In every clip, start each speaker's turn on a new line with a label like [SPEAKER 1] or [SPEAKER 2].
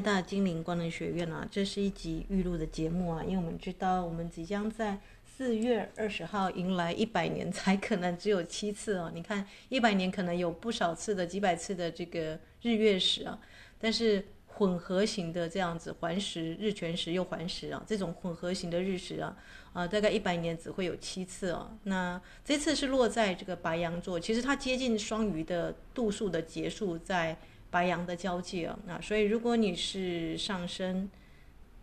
[SPEAKER 1] 大精灵光能学院啊，这是一集预录的节目啊，因为我们知道我们即将在四月二十号迎来一百年，才可能只有七次哦。你看一百年可能有不少次的几百次的这个日月食啊，但是混合型的这样子环食日全食又环食啊，这种混合型的日食啊，啊大概一百年只会有七次哦。那这次是落在这个白羊座，其实它接近双鱼的度数的结束在。白羊的交界啊，那所以如果你是上升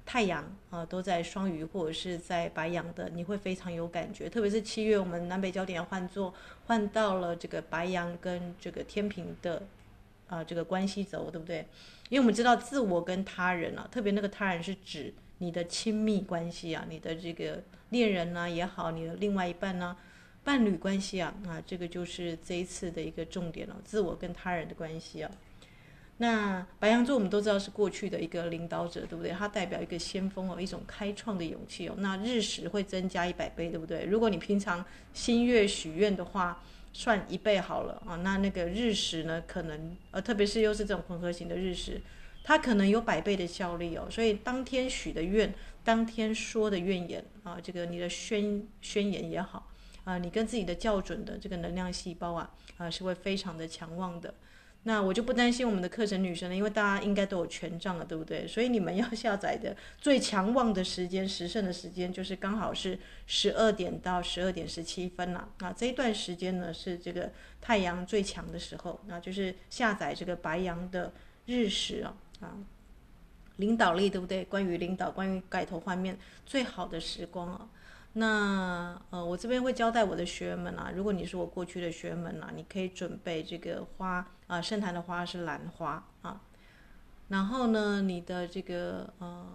[SPEAKER 1] 太阳啊都在双鱼或者是在白羊的，你会非常有感觉。特别是七月，我们南北焦点要换座，换到了这个白羊跟这个天秤的啊这个关系轴，对不对？因为我们知道自我跟他人啊，特别那个他人是指你的亲密关系啊，你的这个恋人呢、也好，你的另外一半呢、伴侣关系啊啊，这个就是这一次的一个重点了、自我跟他人的关系啊。那白羊座我们都知道是过去的一个领导者，对不对？它代表一个先锋哦，一种开创的勇气哦。那日食会增加一百倍，对不对？如果你平常新月许愿的话，算一倍好了啊。那那个日食呢，可能呃，特别是又是这种混合型的日食，它可能有百倍的效力哦。所以当天许的愿，当天说的愿言啊，这个你的宣宣言也好啊，你跟自己的校准的这个能量细胞啊啊，是会非常的强旺的。那我就不担心我们的课程女生了，因为大家应该都有权杖了，对不对？所以你们要下载的 最强旺的时间，时辰的时间，就是刚好是十二点到十二点十七分了。啊，这一段时间呢是这个太阳最强的时候，那就是下载这个白羊的日食啊啊，领导力对不对？关于领导，关于改头换面最好的时光啊。那呃，我这边会交代我的学员们啊，如果你是我过去的学员们啊，你可以准备这个花啊，圣坛的花是兰花啊，然后呢，你的这个呃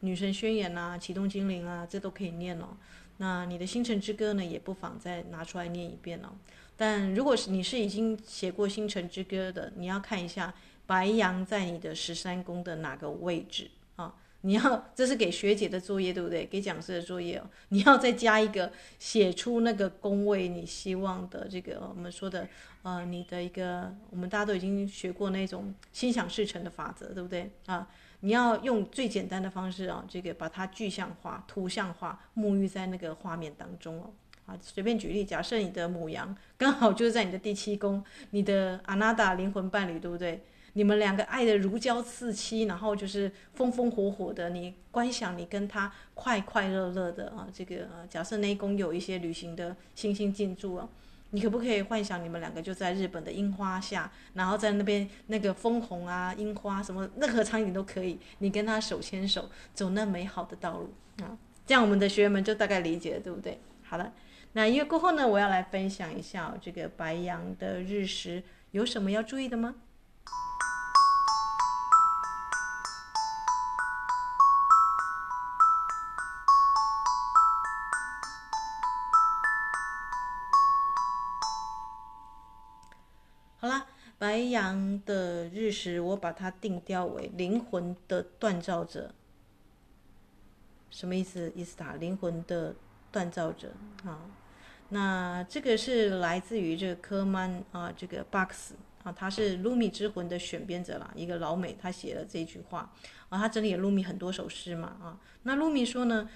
[SPEAKER 1] 女神宣言啊，启动精灵啊，这都可以念哦。那你的星辰之歌呢，也不妨再拿出来念一遍哦。但如果是你是已经写过星辰之歌的，你要看一下白羊在你的十三宫的哪个位置。你要，这是给学姐的作业，对不对？给讲师的作业哦。你要再加一个，写出那个宫位，你希望的这个我们说的，呃，你的一个，我们大家都已经学过那种心想事成的法则，对不对啊？你要用最简单的方式啊，这个把它具象化、图像化，沐浴在那个画面当中哦。啊，随便举例，假设你的母羊刚好就是在你的第七宫，你的阿纳达灵魂伴侣，对不对？你们两个爱的如胶似漆，然后就是风风火火的。你观想你跟他快快乐乐的啊，这个，假设那一宫有一些旅行的新兴进驻啊，你可不可以幻想你们两个就在日本的樱花下，然后在那边那个枫红啊、樱花什么任何场景都可以，你跟他手牵手走那美好的道路啊，这样我们的学员们就大概理解了，对不对？好了，那因为过后呢，我要来分享一下这个白羊的日食有什么要注意的吗？白羊的日食，我把它定调为灵魂的锻造者。什么意思？伊斯塔灵魂的锻造者啊。那这个是来自于这个科曼啊，这个 Box 啊，他是卢米之魂的选编者啦，一个老美，他写了这句话啊，他整理了卢米很多首诗嘛啊。那卢米说呢，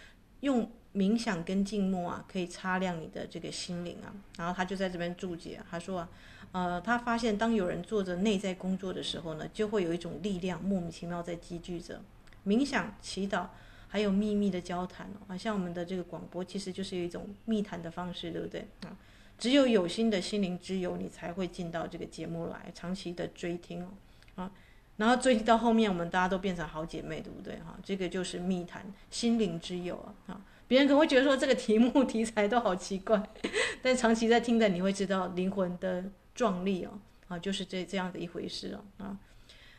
[SPEAKER 1] 用冥想跟静默啊，可以擦亮你的这个心灵啊。然后他就在这边注解，他说啊。呃，他发现当有人做着内在工作的时候呢，就会有一种力量莫名其妙在积聚着。冥想、祈祷，还有秘密的交谈啊，像我们的这个广播，其实就是一种密谈的方式，对不对啊？只有有心的心灵之友，你才会进到这个节目来，长期的追听哦啊。然后追到后面，我们大家都变成好姐妹，对不对哈？这个就是密谈心灵之友啊啊！别人可能会觉得说这个题目题材都好奇怪，但长期在听的，你会知道灵魂的。壮丽哦，啊，就是这这样的一回事哦，啊，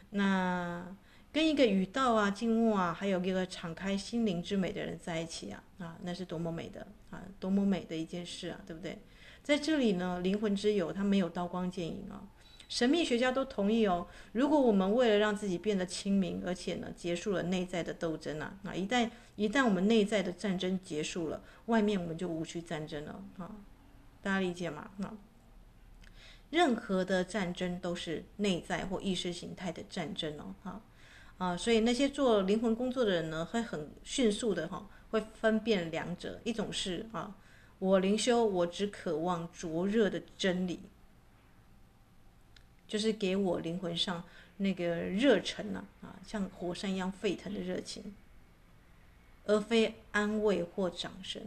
[SPEAKER 1] 那跟一个语道啊、静默啊，还有一个敞开心灵之美的人在一起啊，啊，那是多么美的啊，多么美的一件事啊，对不对？在这里呢，灵魂之友他没有刀光剑影啊，神秘学家都同意哦，如果我们为了让自己变得清明，而且呢，结束了内在的斗争啊，那，一旦一旦我们内在的战争结束了，外面我们就无需战争了啊，大家理解吗？啊。任何的战争都是内在或意识形态的战争哦，啊，啊，所以那些做灵魂工作的人呢，会很迅速的哈，会分辨两者，一种是啊，我灵修，我只渴望灼热的真理，就是给我灵魂上那个热忱呐，啊，像火山一样沸腾的热情，而非安慰或掌声。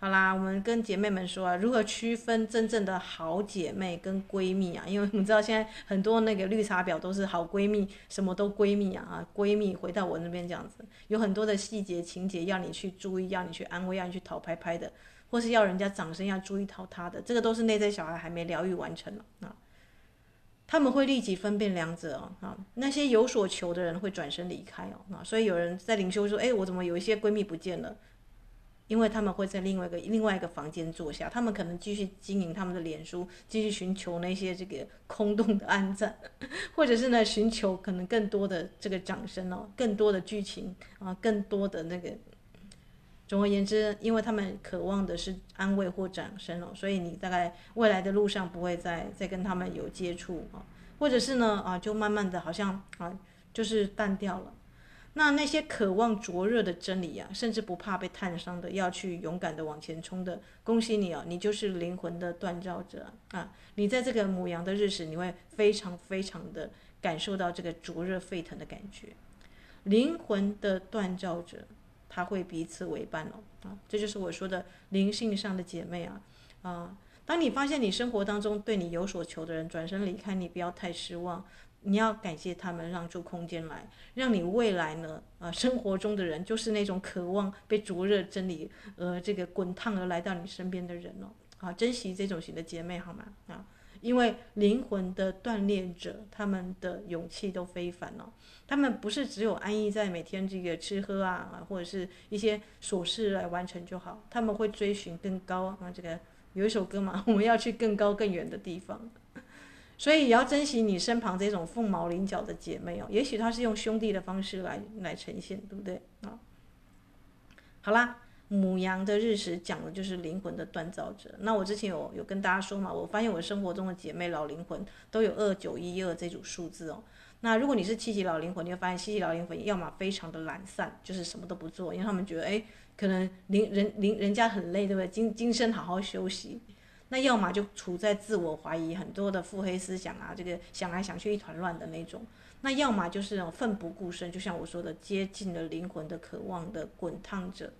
[SPEAKER 1] 好啦，我们跟姐妹们说啊，如何区分真正的好姐妹跟闺蜜啊？因为我们知道现在很多那个绿茶婊都是好闺蜜，什么都闺蜜啊啊，闺蜜回到我那边这样子，有很多的细节情节要你去注意，要你去安慰，要你去讨拍拍的，或是要人家掌声要注意讨他的，这个都是内在小孩还没疗愈完成了啊。他们会立即分辨两者哦啊，那些有所求的人会转身离开哦啊，所以有人在灵修说，哎，我怎么有一些闺蜜不见了？因为他们会在另外一个另外一个房间坐下，他们可能继续经营他们的脸书，继续寻求那些这个空洞的按赞，或者是呢寻求可能更多的这个掌声哦，更多的剧情啊，更多的那个。总而言之，因为他们渴望的是安慰或掌声哦，所以你大概未来的路上不会再再跟他们有接触啊，或者是呢啊，就慢慢的好像啊就是淡掉了。那那些渴望灼热的真理啊，甚至不怕被烫伤的，要去勇敢的往前冲的，恭喜你啊，你就是灵魂的锻造者啊！你在这个母羊的日子，你会非常非常的感受到这个灼热沸腾的感觉。灵魂的锻造者，他会彼此为伴哦啊！这就是我说的灵性上的姐妹啊啊！当你发现你生活当中对你有所求的人转身离开，你不要太失望。你要感谢他们让出空间来，让你未来呢，啊，生活中的人就是那种渴望被灼热真理，呃，这个滚烫而来到你身边的人哦，啊，珍惜这种型的姐妹好吗？啊，因为灵魂的锻炼者，他们的勇气都非凡哦，他们不是只有安逸在每天这个吃喝啊，或者是一些琐事来完成就好，他们会追寻更高啊，这个有一首歌嘛，我们要去更高更远的地方。所以也要珍惜你身旁这种凤毛麟角的姐妹哦，也许她是用兄弟的方式来来呈现，对不对啊？好啦，母羊的日食讲的就是灵魂的锻造者。那我之前有有跟大家说嘛，我发现我生活中的姐妹老灵魂都有二九一二这组数字哦。那如果你是七级老灵魂，你会发现七级老灵魂要么非常的懒散，就是什么都不做，因为他们觉得哎，可能灵人灵人家很累，对不对？今今生好好休息。那要么就处在自我怀疑，很多的腹黑思想啊，这个想来想去一团乱的那种；那要么就是那种奋不顾身，就像我说的，接近了灵魂的渴望的滚烫者。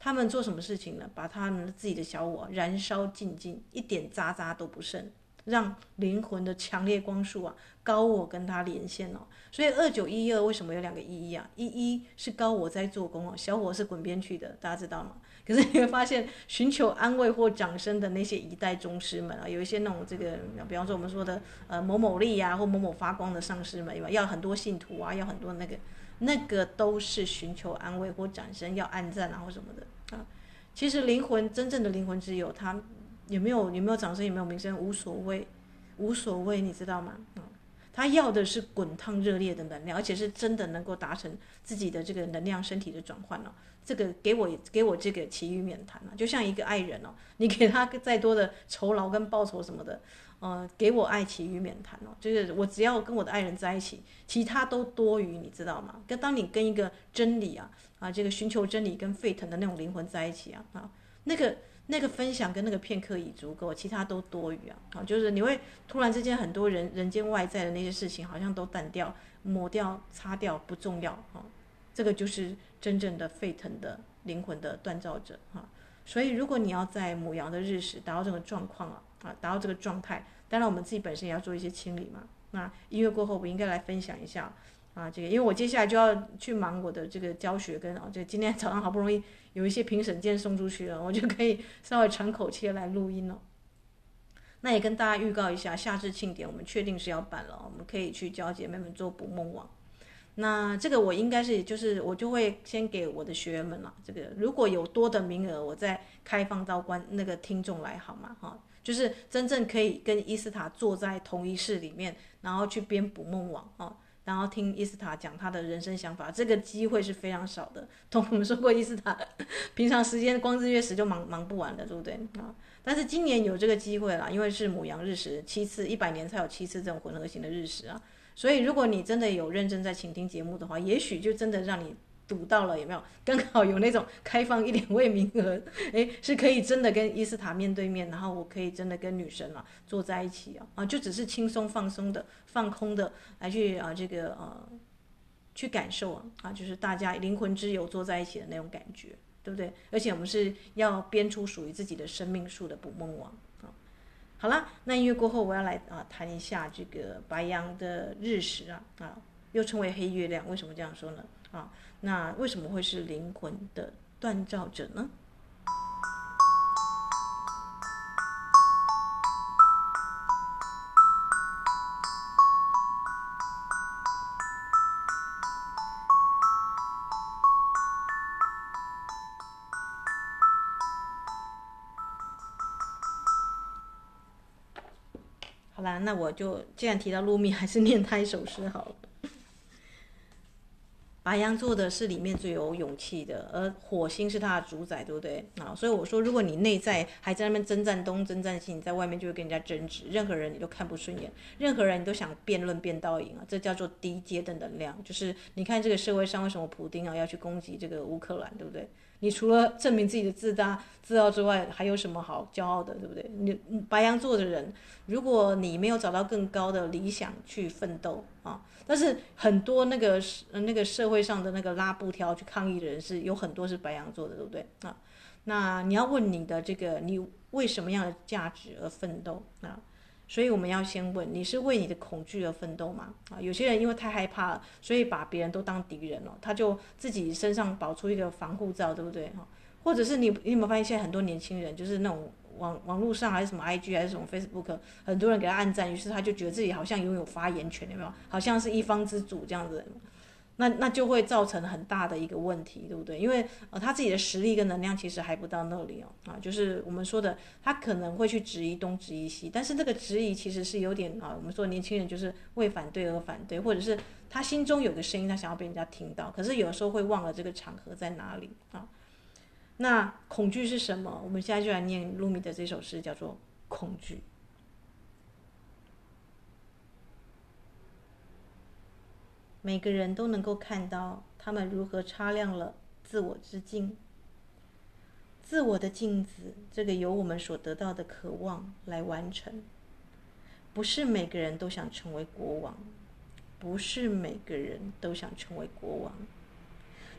[SPEAKER 1] 他们做什么事情呢？把他们自己的小我燃烧尽尽，一点渣渣都不剩。让灵魂的强烈光束啊，高我跟他连线哦，所以二九一二为什么有两个一一啊？一一是高我在做工哦，小我是滚边去的，大家知道吗？可是你会发现，寻求安慰或掌声的那些一代宗师们啊，有一些那种这个，比方说我们说的呃某某力呀、啊，或某某发光的上师们，要很多信徒啊，要很多那个，那个都是寻求安慰或掌声，要按赞啊或什么的啊。其实灵魂真正的灵魂之友，他。有没有有没有掌声？有没有名声？无所谓，无所谓，你知道吗？嗯，他要的是滚烫热烈的能量，而且是真的能够达成自己的这个能量身体的转换了。这个给我给我这个其余免谈了。就像一个爱人哦，你给他再多的酬劳跟报酬什么的，呃，给我爱其余免谈哦。就是我只要跟我的爱人在一起，其他都多余，你知道吗？跟当你跟一个真理啊啊，这个寻求真理跟沸腾的那种灵魂在一起啊啊，那个。那个分享跟那个片刻已足够，其他都多余啊！啊，就是你会突然之间很多人人间外在的那些事情好像都淡掉、抹掉、擦掉，不重要啊！这个就是真正的沸腾的灵魂的锻造者哈。所以如果你要在母羊的日时达到这个状况啊啊，达到这个状态，当然我们自己本身也要做一些清理嘛。那音乐过后，我应该来分享一下啊，这个因为我接下来就要去忙我的这个教学跟啊，这个今天早上好不容易。有一些评审件送出去了，我就可以 稍微喘口气来录音了。那也跟大家预告一下，夏至庆典我们确定是要办了，我们可以去教姐妹们做捕梦网。那这个我应该是就是我就会先给我的学员们了，这个如果有多的名额，我再开放到观那个听众来好吗？哈，就是真正可以跟伊斯塔坐在同一室里面，然后去编捕梦网啊。然后听伊斯塔讲他的人生想法，这个机会是非常少的。同我们说过，伊斯塔 平常时间光日月食就忙忙不完的，对不对啊？但是今年有这个机会啦，因为是母羊日食七次，一百年才有七次这种混合型的日食啊，所以如果你真的有认真在倾听节目的话，也许就真的让你读到了有没有？刚好有那种开放一两位名额，诶，是可以真的跟伊斯塔面对面，然后我可以真的跟女神啊坐在一起啊啊，就只是轻松放松的、放空的来去啊这个呃去感受啊啊，就是大家灵魂之友坐在一起的那种感觉。对不对？而且我们是要编出属于自己的生命树的捕梦网啊。好了，那音乐过后，我要来啊谈一下这个白羊的日食啊啊，又称为黑月亮，为什么这样说呢？啊，那为什么会是灵魂的锻造者呢？好啦，那我就既然提到露米，还是念他一首诗好了。白羊座的是里面最有勇气的，而火星是他的主宰，对不对？啊，所以我说，如果你内在还在那边征战东、征战西，你在外面就会跟人家争执，任何人你都看不顺眼，任何人你都想辩论辩到赢啊，这叫做低阶的能量。就是你看这个社会上为什么普丁啊要去攻击这个乌克兰，对不对？你除了证明自己的自大自傲之外，还有什么好骄傲的，对不对？你白羊座的人，如果你没有找到更高的理想去奋斗啊，但是很多那个那个社会上的那个拉布条去抗议的人是有很多是白羊座的，对不对啊？那你要问你的这个，你为什么样的价值而奋斗啊？所以我们要先问，你是为你的恐惧而奋斗吗？啊，有些人因为太害怕了，所以把别人都当敌人了，他就自己身上保出一个防护罩，对不对？哈，或者是你，你有没有发现现在很多年轻人就是那种网网络上还是什么 IG 还是什么 Facebook，很多人给他按赞，于是他就觉得自己好像拥有发言权，有没有？好像是一方之主这样子。那那就会造成很大的一个问题，对不对？因为呃他自己的实力跟能量其实还不到那里哦，啊，就是我们说的，他可能会去质疑东质疑西，但是这个质疑其实是有点啊，我们说年轻人就是为反对而反对，或者是他心中有个声音，他想要被人家听到，可是有时候会忘了这个场合在哪里啊。那恐惧是什么？我们现在就来念露米的这首诗，叫做恐惧。每个人都能够看到他们如何擦亮了自我之镜，自我的镜子，这个由我们所得到的渴望来完成。不是每个人都想成为国王，不是每个人都想成为国王，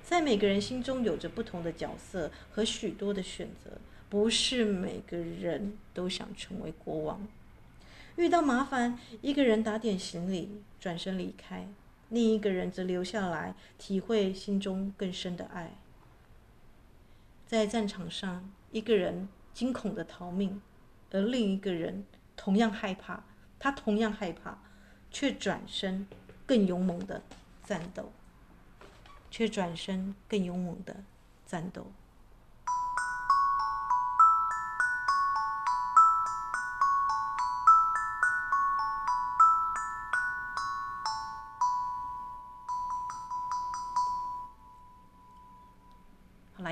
[SPEAKER 1] 在每个人心中有着不同的角色和许多的选择，不是每个人都想成为国王。遇到麻烦，一个人打点行李，转身离开。另一个人则留下来，体会心中更深的爱。在战场上，一个人惊恐的逃命，而另一个人同样害怕，他同样害怕，却转身更勇猛的战斗，却转身更勇猛的战斗。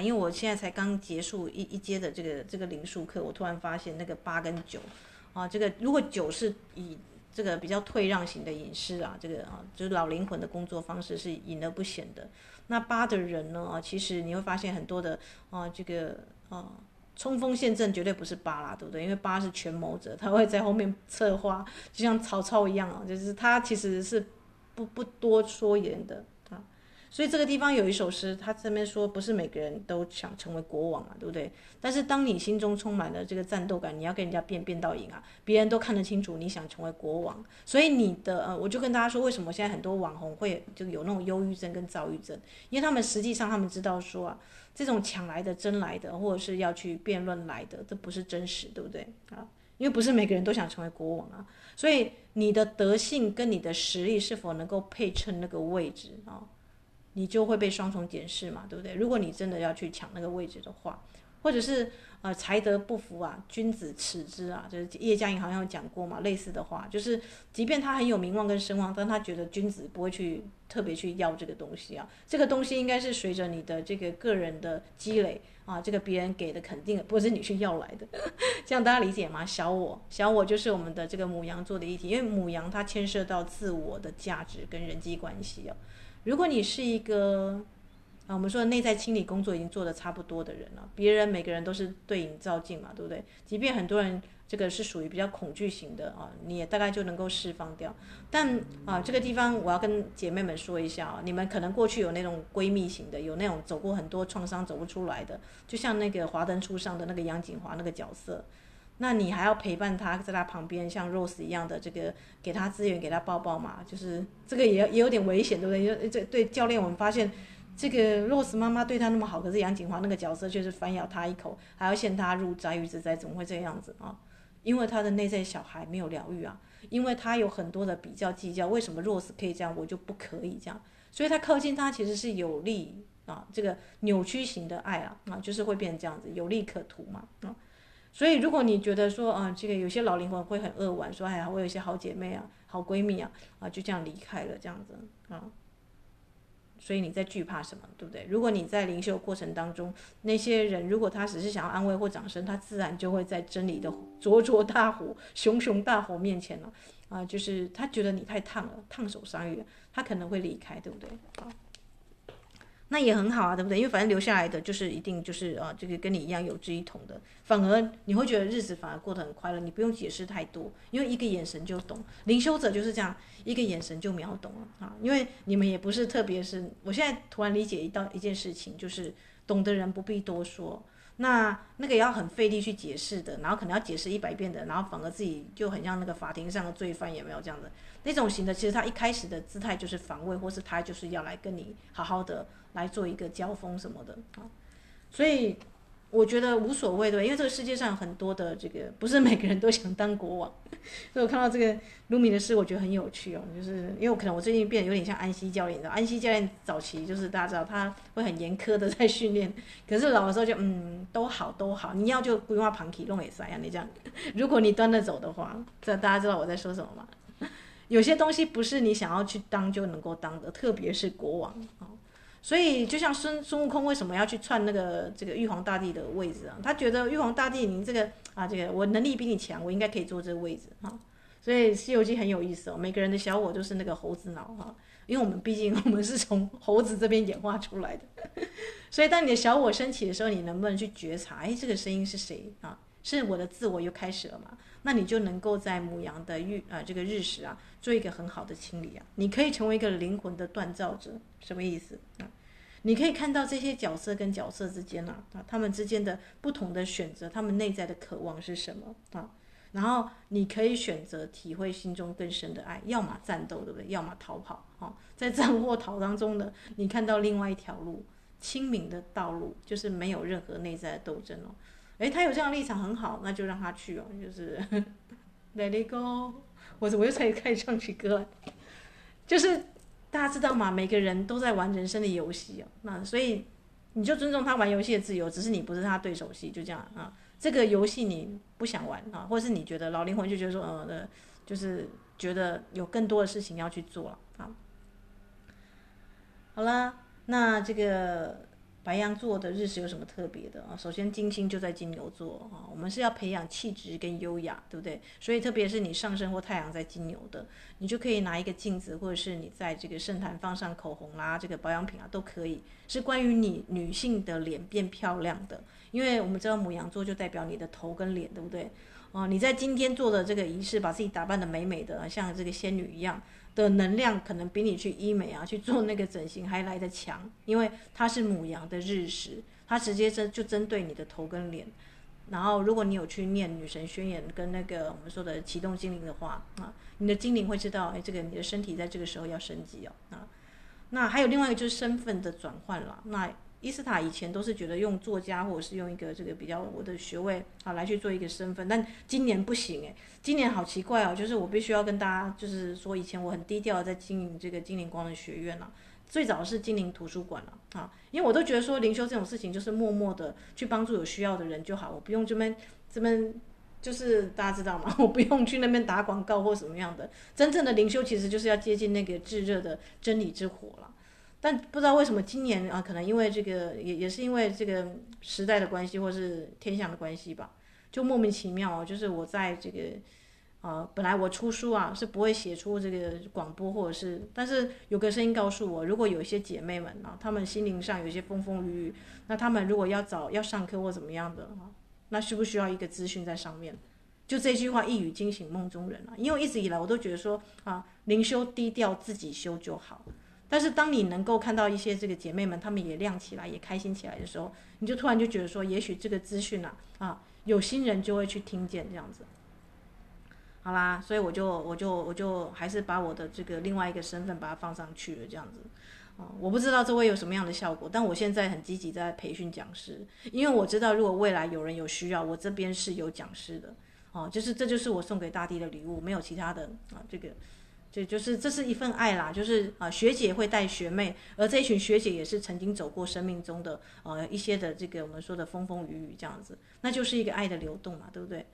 [SPEAKER 1] 因为我现在才刚结束一一阶的这个这个灵数课，我突然发现那个八跟九，啊，这个如果九是以这个比较退让型的隐士啊，这个啊就是老灵魂的工作方式是隐而不显的。那八的人呢啊，其实你会发现很多的啊这个啊冲锋陷阵绝对不是八啦，对不对？因为八是权谋者，他会在后面策划，就像曹操一样啊，就是他其实是不不多说言的。所以这个地方有一首诗，他这边说不是每个人都想成为国王啊，对不对？但是当你心中充满了这个战斗感，你要跟人家辩辩到赢啊，别人都看得清楚你想成为国王。所以你的呃，我就跟大家说，为什么现在很多网红会就有那种忧郁症跟躁郁症？因为他们实际上他们知道说啊，这种抢来的、争来的，或者是要去辩论来的，这不是真实，对不对啊？因为不是每个人都想成为国王啊。所以你的德性跟你的实力是否能够配称那个位置啊？你就会被双重检视嘛，对不对？如果你真的要去抢那个位置的话，或者是呃才德不符啊，君子耻之啊，就是叶嘉莹好像有讲过嘛，类似的话，就是即便他很有名望跟声望，但他觉得君子不会去特别去要这个东西啊，这个东西应该是随着你的这个个人的积累啊，这个别人给的肯定不是你去要来的，这样大家理解吗？小我，小我就是我们的这个母羊座的议题，因为母羊它牵涉到自我的价值跟人际关系啊，如果你是一个。啊，我们说的内在清理工作已经做得差不多的人了，别人每个人都是对影照镜嘛，对不对？即便很多人这个是属于比较恐惧型的啊，你也大概就能够释放掉。但啊，这个地方我要跟姐妹们说一下啊，你们可能过去有那种闺蜜型的，有那种走过很多创伤走不出来的，就像那个华灯初上的那个杨谨华那个角色，那你还要陪伴他在他旁边，像 Rose 一样的这个给他资源，给他抱抱嘛，就是这个也也有点危险，对不对？因为这对教练我们发现。这个 Rose 妈妈对他那么好，可是杨景华那个角色却是反咬他一口，还要陷他入灾，狱之灾，怎么会这样子啊？因为他的内在小孩没有疗愈啊，因为他有很多的比较计较，为什么 Rose 可以这样，我就不可以这样？所以他靠近他其实是有利啊，这个扭曲型的爱啊，啊，就是会变成这样子，有利可图嘛啊。所以如果你觉得说啊，这个有些老灵魂会很扼腕，说哎呀，我有一些好姐妹啊，好闺蜜啊，啊，就这样离开了这样子啊。所以你在惧怕什么，对不对？如果你在灵修过程当中，那些人如果他只是想要安慰或掌声，他自然就会在真理的灼灼大火、熊熊大火面前了，啊，就是他觉得你太烫了，烫手山芋，他可能会离开，对不对？啊。那也很好啊，对不对？因为反正留下来的就是一定就是啊，这个跟你一样有志一同的，反而你会觉得日子反而过得很快乐，你不用解释太多，因为一个眼神就懂。灵修者就是这样，一个眼神就秒懂了啊。因为你们也不是特别是，我现在突然理解一到一件事情，就是懂的人不必多说。那那个也要很费力去解释的，然后可能要解释一百遍的，然后反而自己就很像那个法庭上的罪犯，也没有这样的那种型的。其实他一开始的姿态就是防卫，或是他就是要来跟你好好的。来做一个交锋什么的。啊，所以我觉得无所谓的，因为这个世界上很多的这个不是每个人都想当国王，所以我看到这个卢米的事，我觉得很有趣哦，就是因为我可能我最近变得有点像安西教练，你知道安西教练早期就是大家知道他会很严苛的在训练，可是老的时候就嗯都好都好，你要就不用要旁体弄也塞啊，你这样，如果你端得走的话，这大家知道我在说什么吗？有些东西不是你想要去当就能够当的，特别是国王。啊。所以，就像孙孙悟空为什么要去篡那个这个玉皇大帝的位置啊？他觉得玉皇大帝，你这个啊，这个我能力比你强，我应该可以坐这个位置哈。所以《西游记》很有意思哦，每个人的小我都是那个猴子脑哈，因为我们毕竟 我们是从猴子这边演化出来的。所以，当你的小我升起的时候，你能不能去觉察？哎，这个声音是谁啊？是我的自我又开始了嘛？那你就能够在母羊的日啊这个日时啊，做一个很好的清理啊。你可以成为一个灵魂的锻造者，什么意思啊？你可以看到这些角色跟角色之间啊，啊，他们之间的不同的选择，他们内在的渴望是什么啊？然后你可以选择体会心中更深的爱，要么战斗，对不对？要么逃跑啊。在战或逃当中呢，你看到另外一条路，清明的道路，就是没有任何内在的斗争哦。诶，他有这样的立场很好，那就让他去哦。就是 Let it go，我我又才开始唱起歌，就是。大家知道吗？每个人都在玩人生的游戏哦，那所以你就尊重他玩游戏的自由，只是你不是他对手戏，就这样啊。这个游戏你不想玩啊，或者是你觉得老灵魂就觉得说，呃，就是觉得有更多的事情要去做了啊。好了，那这个。白羊座的日食有什么特别的啊？首先，金星就在金牛座啊，我们是要培养气质跟优雅，对不对？所以，特别是你上升或太阳在金牛的，你就可以拿一个镜子，或者是你在这个圣坛放上口红啦，这个保养品啊，都可以，是关于你女性的脸变漂亮的。因为我们知道母羊座就代表你的头跟脸，对不对？哦，你在今天做的这个仪式，把自己打扮得美美的，像这个仙女一样。的能量可能比你去医美啊，去做那个整形还来得强，因为它是母羊的日食，它直接针就针对你的头跟脸。然后，如果你有去念女神宣言跟那个我们说的启动精灵的话啊，你的精灵会知道，哎，这个你的身体在这个时候要升级哦啊。那还有另外一个就是身份的转换了，那。伊斯塔以前都是觉得用作家或者是用一个这个比较我的学位啊来去做一个身份，但今年不行诶，今年好奇怪哦，就是我必须要跟大家就是说，以前我很低调在经营这个精灵光的学院了，最早是精灵图书馆了啊，因为我都觉得说灵修这种事情就是默默的去帮助有需要的人就好，我不用这边这边就是大家知道吗？我不用去那边打广告或什么样的。真正的灵修其实就是要接近那个炙热的真理之火了。但不知道为什么今年啊，可能因为这个也也是因为这个时代的关系，或是天象的关系吧，就莫名其妙，就是我在这个啊，本来我出书啊是不会写出这个广播或者是，但是有个声音告诉我，如果有一些姐妹们啊，她们心灵上有一些风风雨雨，那她们如果要找要上课或怎么样的啊，那需不需要一个资讯在上面？就这句话一语惊醒梦中人啊，因为一直以来我都觉得说啊，灵修低调自己修就好。但是当你能够看到一些这个姐妹们，她们也亮起来，也开心起来的时候，你就突然就觉得说，也许这个资讯啊，啊，有心人就会去听见这样子。好啦，所以我就我就我就还是把我的这个另外一个身份把它放上去了这样子。啊，我不知道这会有什么样的效果，但我现在很积极在培训讲师，因为我知道如果未来有人有需要，我这边是有讲师的。哦，就是这就是我送给大地的礼物，没有其他的啊，这个。就就是这是一份爱啦，就是啊学姐会带学妹，而这一群学姐也是曾经走过生命中的呃一些的这个我们说的风风雨雨这样子，那就是一个爱的流动嘛，对不对？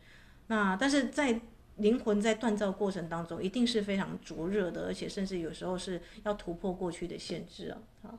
[SPEAKER 1] 那但是在灵魂在锻造过程当中，一定是非常灼热的，而且甚至有时候是要突破过去的限制啊好，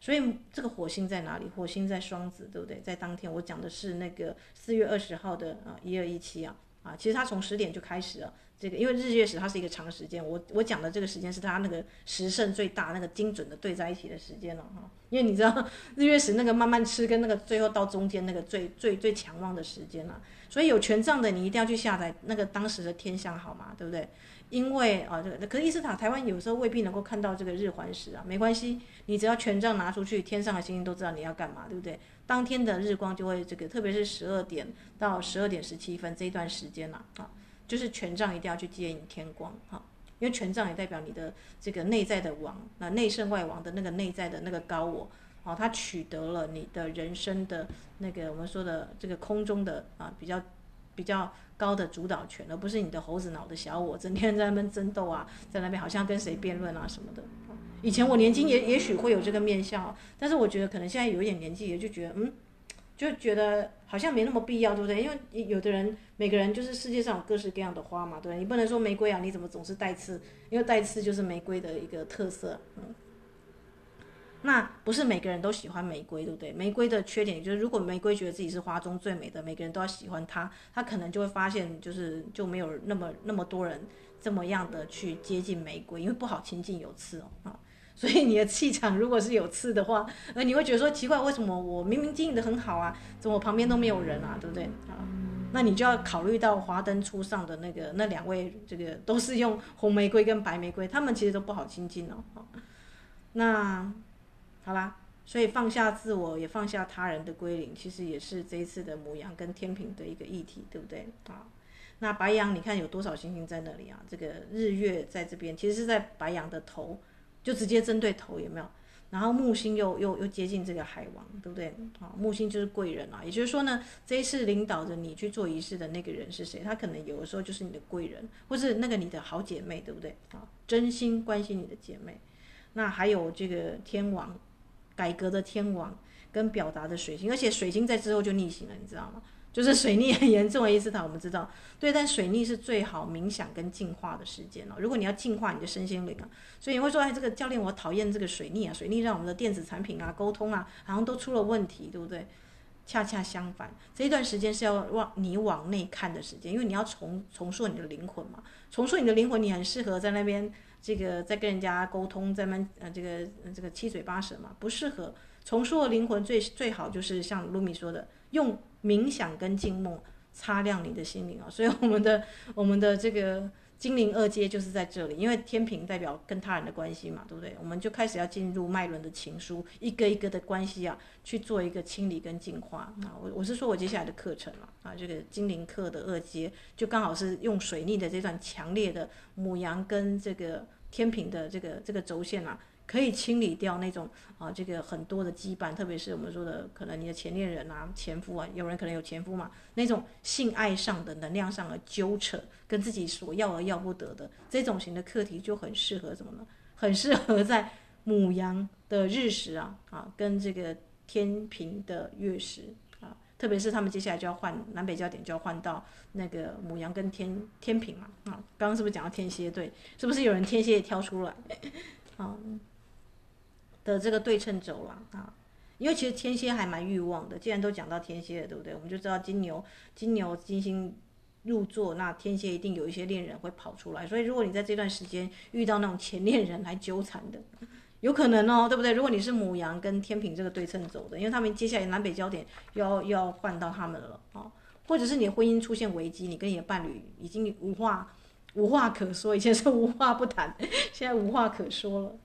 [SPEAKER 1] 所以这个火星在哪里？火星在双子，对不对？在当天我讲的是那个四月二十号的啊一二一七啊啊，其实它从十点就开始了。这个因为日月食它是一个长时间，我我讲的这个时间是它那个时盛最大、那个精准的对在一起的时间了哈。因为你知道日月食那个慢慢吃跟那个最后到中间那个最最最强旺的时间了，所以有权杖的你一定要去下载那个当时的天象好吗？对不对？因为啊这个可是伊斯塔台湾有时候未必能够看到这个日环食啊，没关系，你只要权杖拿出去，天上的星星都知道你要干嘛，对不对？当天的日光就会这个，特别是十二点到十二点十七分这一段时间了啊。就是权杖一定要去接引天光哈，因为权杖也代表你的这个内在的王，那内圣外王的那个内在的那个高我，啊，他取得了你的人生的那个我们说的这个空中的啊比较比较高的主导权，而不是你的猴子脑的小我，整天在那边争斗啊，在那边好像跟谁辩论啊什么的。以前我年轻也也许会有这个面相，但是我觉得可能现在有一点年纪，也就觉得嗯。就觉得好像没那么必要，对不对？因为有的人，每个人就是世界上有各式各样的花嘛，对不对？你不能说玫瑰啊，你怎么总是带刺？因为带刺就是玫瑰的一个特色。嗯，那不是每个人都喜欢玫瑰，对不对？玫瑰的缺点就是，如果玫瑰觉得自己是花中最美的，每个人都要喜欢它，它可能就会发现，就是就没有那么那么多人这么样的去接近玫瑰，因为不好亲近有刺哦，啊。所以你的气场如果是有刺的话，呃，你会觉得说奇怪，为什么我明明经营的很好啊，怎么我旁边都没有人啊，对不对？啊，那你就要考虑到华灯初上的那个那两位，这个都是用红玫瑰跟白玫瑰，他们其实都不好亲近哦。那好啦，所以放下自我，也放下他人的归零，其实也是这一次的母羊跟天平的一个议题，对不对？啊，那白羊你看有多少星星在那里啊？这个日月在这边，其实是在白羊的头。就直接针对头有没有？然后木星又又又接近这个海王，对不对？啊，木星就是贵人啊。也就是说呢，这一次领导着你去做仪式的那个人是谁？他可能有的时候就是你的贵人，或是那个你的好姐妹，对不对？啊，真心关心你的姐妹。那还有这个天王，改革的天王跟表达的水星，而且水星在之后就逆行了，你知道吗？就是水逆很严重的伊斯塔，我们知道，对，但水逆是最好冥想跟净化的时间哦。如果你要净化你的身心灵啊，所以你会说，哎，这个教练我讨厌这个水逆啊，水逆让我们的电子产品啊、沟通啊，好像都出了问题，对不对？恰恰相反，这一段时间是要往你往内看的时间，因为你要重重塑你的灵魂嘛。重塑你的灵魂，你很适合在那边这个在跟人家沟通，在那呃这个这个七嘴八舌嘛，不适合。重塑灵魂最最好就是像噜米说的，用。冥想跟静默擦亮你的心灵啊，所以我们的我们的这个精灵二阶就是在这里，因为天平代表跟他人的关系嘛，对不对？我们就开始要进入脉轮的情书，一个一个的关系啊，去做一个清理跟净化啊。我我是说我接下来的课程嘛，啊，这个精灵课的二阶就刚好是用水逆的这段强烈的母羊跟这个天平的这个这个轴线啊。可以清理掉那种啊，这个很多的羁绊，特别是我们说的，可能你的前恋人啊、前夫啊，有人可能有前夫嘛，那种性爱上的、能量上的纠扯，跟自己所要而要不得的这种型的课题，就很适合什么呢？很适合在母羊的日食啊啊，跟这个天平的月食啊，特别是他们接下来就要换南北焦点，就要换到那个母羊跟天天平嘛啊，刚刚是不是讲到天蝎对？是不是有人天蝎也挑出来 啊？的这个对称轴了啊，因为其实天蝎还蛮欲望的，既然都讲到天蝎了，对不对？我们就知道金牛金牛金星入座，那天蝎一定有一些恋人会跑出来，所以如果你在这段时间遇到那种前恋人来纠缠的，有可能哦，对不对？如果你是母羊跟天秤这个对称轴的，因为他们接下来南北焦点要要换到他们了啊，或者是你婚姻出现危机，你跟你的伴侣已经无话无话可说，以前是无话不谈，现在无话可说了。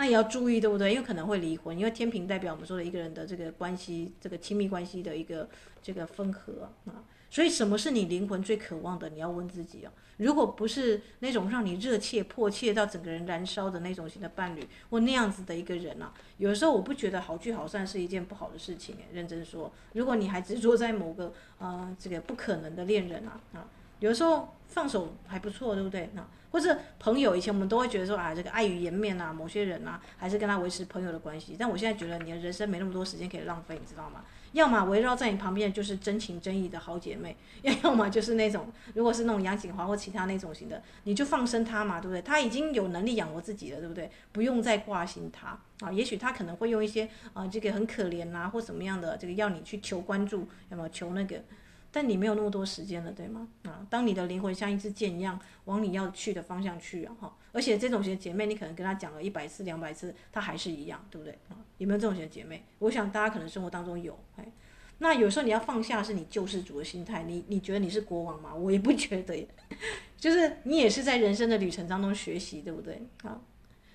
[SPEAKER 1] 那也要注意，对不对？因为可能会离婚，因为天平代表我们说的一个人的这个关系，这个亲密关系的一个这个分合啊。所以，什么是你灵魂最渴望的？你要问自己哦。如果不是那种让你热切、迫切到整个人燃烧的那种型的伴侣，或那样子的一个人啊，有时候我不觉得好聚好散是一件不好的事情。认真说，如果你还执着在某个啊、呃、这个不可能的恋人啊啊，有时候放手还不错，对不对？那。或是朋友，以前我们都会觉得说啊，这个碍于颜面啊，某些人啊，还是跟他维持朋友的关系。但我现在觉得，你的人生没那么多时间可以浪费，你知道吗？要么围绕在你旁边的就是真情真意的好姐妹，要 要么就是那种，如果是那种杨景华或其他那种型的，你就放生他嘛，对不对？他已经有能力养活自己了，对不对？不用再挂心他啊。也许他可能会用一些啊，这个很可怜啊，或什么样的这个要你去求关注，要么求那个。但你没有那么多时间了，对吗？啊，当你的灵魂像一支箭一样往你要去的方向去啊，哈，而且这种型姐妹，你可能跟她讲了一百次、两百次，她还是一样，对不对？啊，有没有这种型姐妹？我想大家可能生活当中有，哎，那有时候你要放下是你救世主的心态，你你觉得你是国王吗？我也不觉得，就是你也是在人生的旅程当中学习，对不对？啊。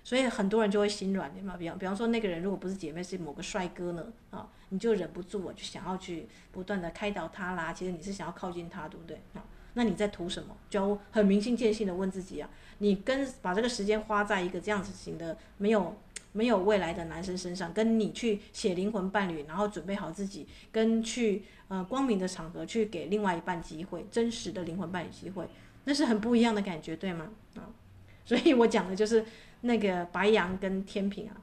[SPEAKER 1] 所以很多人就会心软的嘛，比方比方说那个人如果不是姐妹，是某个帅哥呢，啊，你就忍不住我就想要去不断的开导他啦。其实你是想要靠近他，对不对？啊，那你在图什么？就很明心见性的问自己啊，你跟把这个时间花在一个这样子型的没有没有未来的男生身上，跟你去写灵魂伴侣，然后准备好自己，跟去呃光明的场合去给另外一半机会，真实的灵魂伴侣机会，那是很不一样的感觉，对吗？啊，所以我讲的就是。那个白羊跟天秤啊，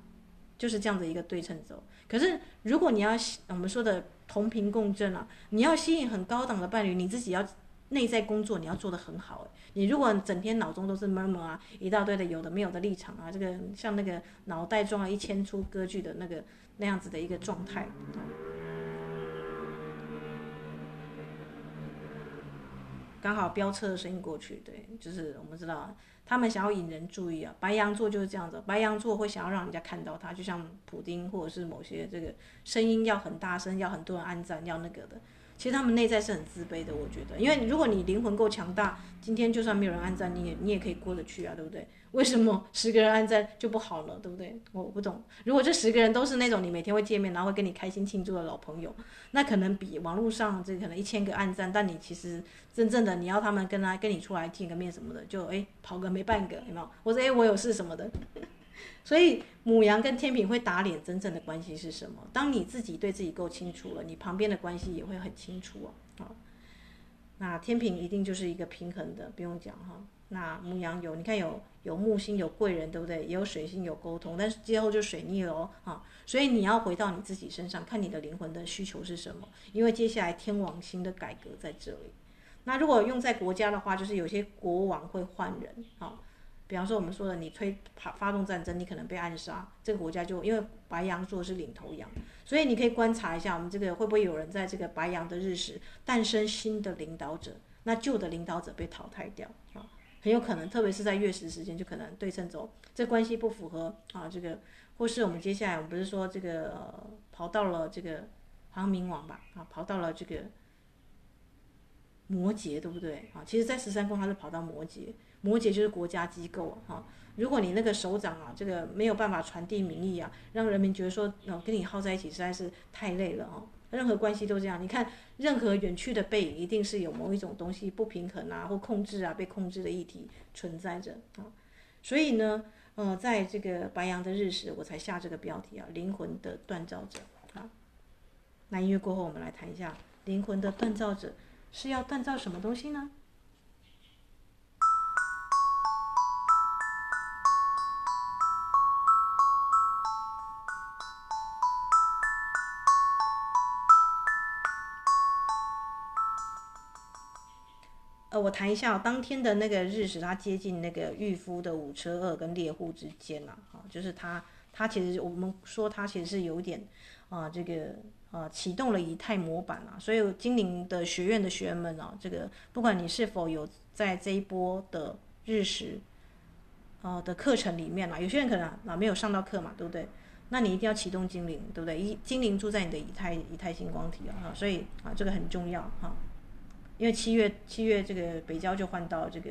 [SPEAKER 1] 就是这样的一个对称轴。可是如果你要我们说的同频共振啊，你要吸引很高档的伴侣，你自己要内在工作，你要做得很好。你如果整天脑中都是 murmur 啊，一大堆的有的没有的立场啊，这个像那个脑袋装了一千出歌剧的那个那样子的一个状态。刚好飙车的声音过去，对，就是我们知道。他们想要引人注意啊，白羊座就是这样子，白羊座会想要让人家看到他，就像普丁或者是某些这个声音要很大声，要很多人按赞，要那个的。其实他们内在是很自卑的，我觉得，因为如果你灵魂够强大，今天就算没有人按赞，你也你也可以过得去啊，对不对？为什么 十个人按赞就不好了，对不对？我不懂。如果这十个人都是那种你每天会见面，然后会跟你开心庆祝的老朋友，那可能比网络上这可能一千个按赞，但你其实真正的你要他们跟他跟你出来见个面什么的，就哎跑个没半个，有没有？或者哎我有事什么的。所以母羊跟天秤会打脸，真正的关系是什么？当你自己对自己够清楚了，你旁边的关系也会很清楚哦啊。那天秤一定就是一个平衡的，不用讲哈。那母羊有，你看有有木星有贵人，对不对？也有水星有沟通，但是最后就水逆了哦，啊，所以你要回到你自己身上，看你的灵魂的需求是什么。因为接下来天王星的改革在这里。那如果用在国家的话，就是有些国王会换人，啊，比方说我们说的，你推发发动战争，你可能被暗杀，这个国家就因为白羊座是领头羊，所以你可以观察一下，我们这个会不会有人在这个白羊的日时诞生新的领导者，那旧的领导者被淘汰掉，啊。很有可能，特别是在月食时间，就可能对称轴，这关系不符合啊。这个或是我们接下来，我们不是说这个、呃、跑到了这个好像冥王吧？啊，跑到了这个摩羯，对不对？啊，其实，在十三宫它是跑到摩羯，摩羯就是国家机构啊。如果你那个首长啊，这个没有办法传递民意啊，让人民觉得说，呃，跟你耗在一起实在是太累了啊。任何关系都这样，你看，任何远去的背影，一定是有某一种东西不平衡啊，或控制啊，被控制的议题存在着啊。所以呢，呃，在这个白羊的日时，我才下这个标题啊，灵魂的锻造者啊。那音乐过后，我们来谈一下灵魂的锻造者是要锻造什么东西呢？我谈一下、当天的那个日食，它接近那个御夫的五车二跟猎户之间呐，啊，就是它它其实我们说它其实是有点啊这个啊启动了以太模板啊，所以精灵的学院的学员们啊，这个不管你是否有在这一波的日食啊的课程里面啊，有些人可能啊没有上到课嘛，对不对？那你一定要启动精灵，对不对？一精灵住在你的以太以太星光体啊，所以啊这个很重要哈。因为七月七月这个北郊就换到这个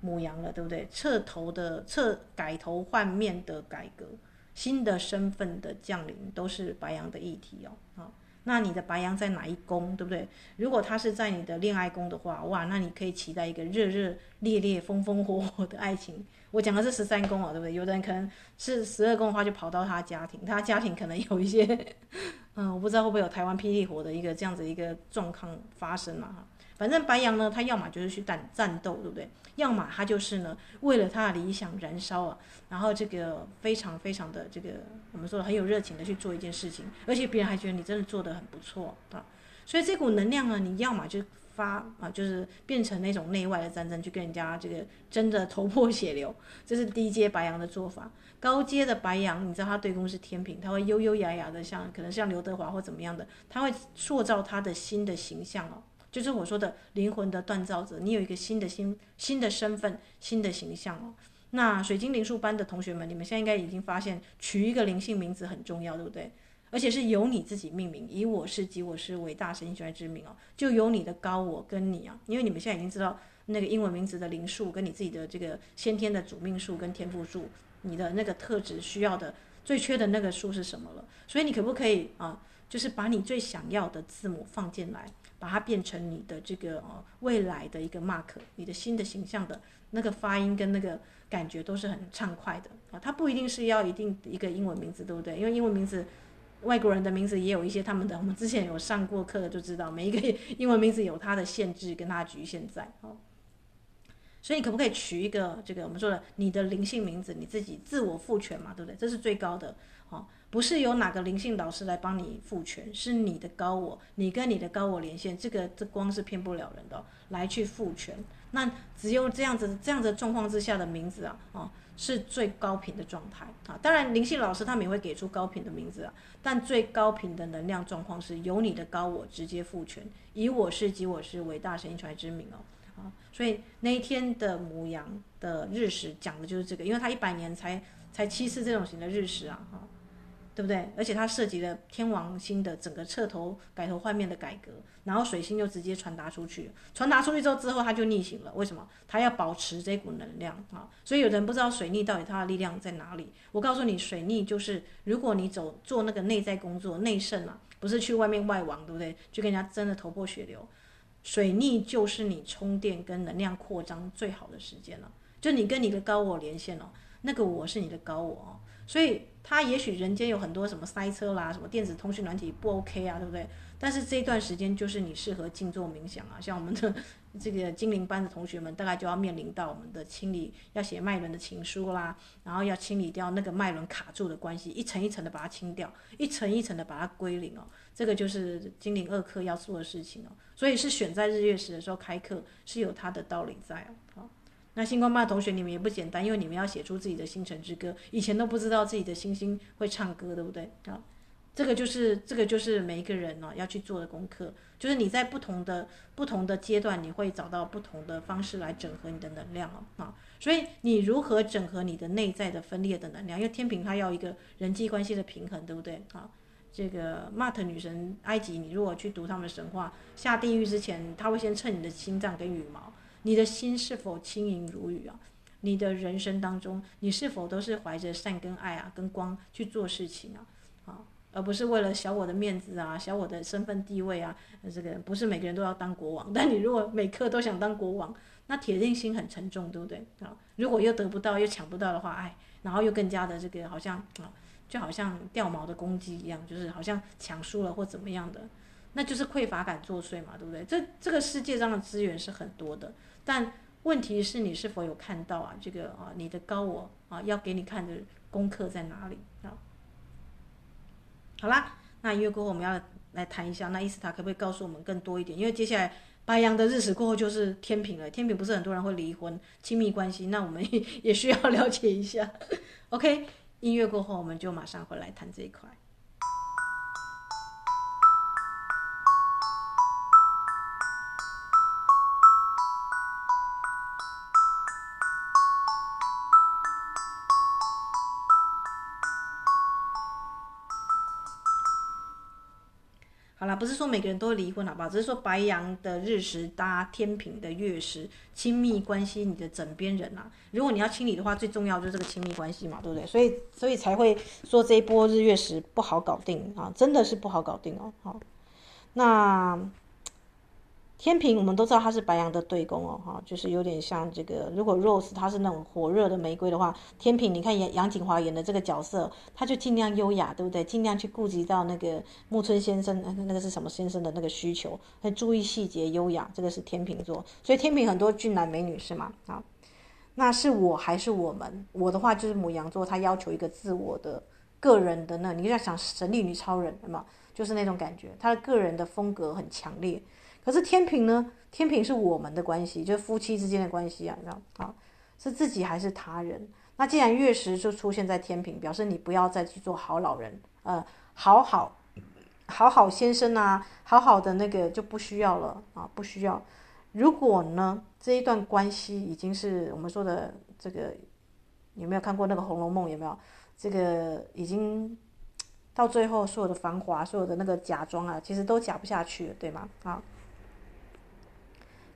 [SPEAKER 1] 母羊了，对不对？彻头的彻改头换面的改革，新的身份的降临，都是白羊的议题哦。啊，那你的白羊在哪一宫，对不对？如果他是在你的恋爱宫的话，哇，那你可以期待一个热热烈烈、风风火火的爱情。我讲的是十三宫啊，对不对？有的人可能是十二宫的话，就跑到他家庭，他家庭可能有一些，嗯，我不知道会不会有台湾霹雳火的一个这样子一个状况发生嘛哈。反正白羊呢，他要么就是去战战斗，对不对？要么他就是呢，为了他的理想燃烧啊，然后这个非常非常的这个我们说的很有热情的去做一件事情，而且别人还觉得你真的做得很不错啊。所以这股能量呢，你要么就发啊，就是变成那种内外的战争，去跟人家这个争的头破血流，这是低阶白羊的做法。高阶的白羊，你知道他对宫是天平，他会优优雅雅的，像可能像刘德华或怎么样的，他会塑造他的新的形象哦。就是我说的灵魂的锻造者，你有一个新的新新的身份、新的形象哦。那水晶灵数班的同学们，你们现在应该已经发现，取一个灵性名字很重要，对不对？而且是由你自己命名，以我是及我是伟大神性之名哦，就有你的高我跟你啊，因为你们现在已经知道那个英文名字的灵数跟你自己的这个先天的主命数跟天赋数，你的那个特质需要的最缺的那个数是什么了？所以你可不可以啊，就是把你最想要的字母放进来？把它变成你的这个呃未来的一个 mark，你的新的形象的那个发音跟那个感觉都是很畅快的啊。它不一定是要一定一个英文名字，对不对？因为英文名字，外国人的名字也有一些他们的，我们之前有上过课的就知道，每一个英文名字有它的限制跟它的局限在哦。所以你可不可以取一个这个我们说的你的灵性名字，你自己自我赋权嘛，对不对？这是最高的。不是由哪个灵性老师来帮你赋权，是你的高我，你跟你的高我连线，这个这光是骗不了人的，来去赋权。那只有这样子这样子状况之下的名字啊，哦，是最高频的状态啊。当然灵性老师他们也会给出高频的名字啊，但最高频的能量状况是由你的高我直接赋权，以我是及我是伟大神一传之名哦，啊，所以那一天的牡羊的日食讲的就是这个，因为它一百年才才七次这种型的日食啊，哈。对不对？而且它涉及了天王星的整个彻头改头换面的改革，然后水星就直接传达出去，传达出去之后之后它就逆行了。为什么？它要保持这股能量啊！所以有人不知道水逆到底它的力量在哪里。我告诉你，水逆就是如果你走做那个内在工作、内圣啊，不是去外面外王，对不对？去跟人家争得头破血流。水逆就是你充电跟能量扩张最好的时间了，就你跟你的高我连线了，那个我是你的高我哦。所以他也许人间有很多什么塞车啦，什么电子通讯软体不 OK 啊，对不对？但是这一段时间就是你适合静坐冥想啊。像我们的 这个精灵班的同学们，大概就要面临到我们的清理，要写脉轮的情书啦，然后要清理掉那个脉轮卡住的关系，一层一层的把它清掉，一层一层的把它归零哦。这个就是精灵二课要做的事情哦。所以是选在日月食的时候开课，是有它的道理在哦。那星光班的同学，你们也不简单，因为你们要写出自己的星辰之歌。以前都不知道自己的星星会唱歌，对不对？啊，这个就是这个就是每一个人呢、要去做的功课，就是你在不同的不同的阶段，你会找到不同的方式来整合你的能量啊。所以你如何整合你的内在的分裂的能量？因为天秤它要一个人际关系的平衡，对不对？啊，这个玛特女神埃及，你如果去读他们的神话，下地狱之前，他会先称你的心脏跟羽毛。你的心是否轻盈如雨啊？你的人生当中，你是否都是怀着善跟爱啊，跟光去做事情啊？啊，而不是为了小我的面子啊，小我的身份地位啊。这个不是每个人都要当国王，但你如果每刻都想当国王，那铁定心很沉重，对不对啊？如果又得不到又抢不到的话，哎，然后又更加的这个好像啊，就好像掉毛的公鸡一样，就是好像抢输了或怎么样的，那就是匮乏感作祟嘛，对不对？这这个世界上的资源是很多的。但问题是你是否有看到啊？这个啊，你的高我啊，要给你看的功课在哪里啊？好啦，那音乐过后我们要来谈一下，那伊斯塔可不可以告诉我们更多一点？因为接下来白羊的日食过后就是天平了，天平不是很多人会离婚、亲密关系，那我们 也需要了解一下。OK，音乐过后我们就马上回来谈这一块。不是说每个人都会离婚，好不好？只是说白羊的日食搭天平的月食，亲密关系，你的枕边人啊，如果你要清理的话，最重要就是这个亲密关系嘛，对不对？所以，所以才会说这一波日月食不好搞定啊，真的是不好搞定哦。好，那。天秤，我们都知道它是白羊的对宫哦，哈，就是有点像这个。如果 Rose 它是那种火热的玫瑰的话，天平，你看杨杨谨华演的这个角色，他就尽量优雅，对不对？尽量去顾及到那个木村先生，那个是什么先生的那个需求，会注意细节，优雅，这个是天秤座。所以天平很多俊男美女是吗？啊，那是我还是我们？我的话就是母羊座，他要求一个自我的、个人的那，你就在想神力女超人，对吗？就是那种感觉，他的个人的风格很强烈。可是天平呢？天平是我们的关系，就是夫妻之间的关系啊，你知道？啊，是自己还是他人？那既然月食就出现在天平，表示你不要再去做好老人，呃，好好好好先生啊，好好的那个就不需要了啊，不需要。如果呢，这一段关系已经是我们说的这个，有没有看过那个《红楼梦》？有没有？这个已经到最后，所有的繁华，所有的那个假装啊，其实都假不下去了，对吗？啊。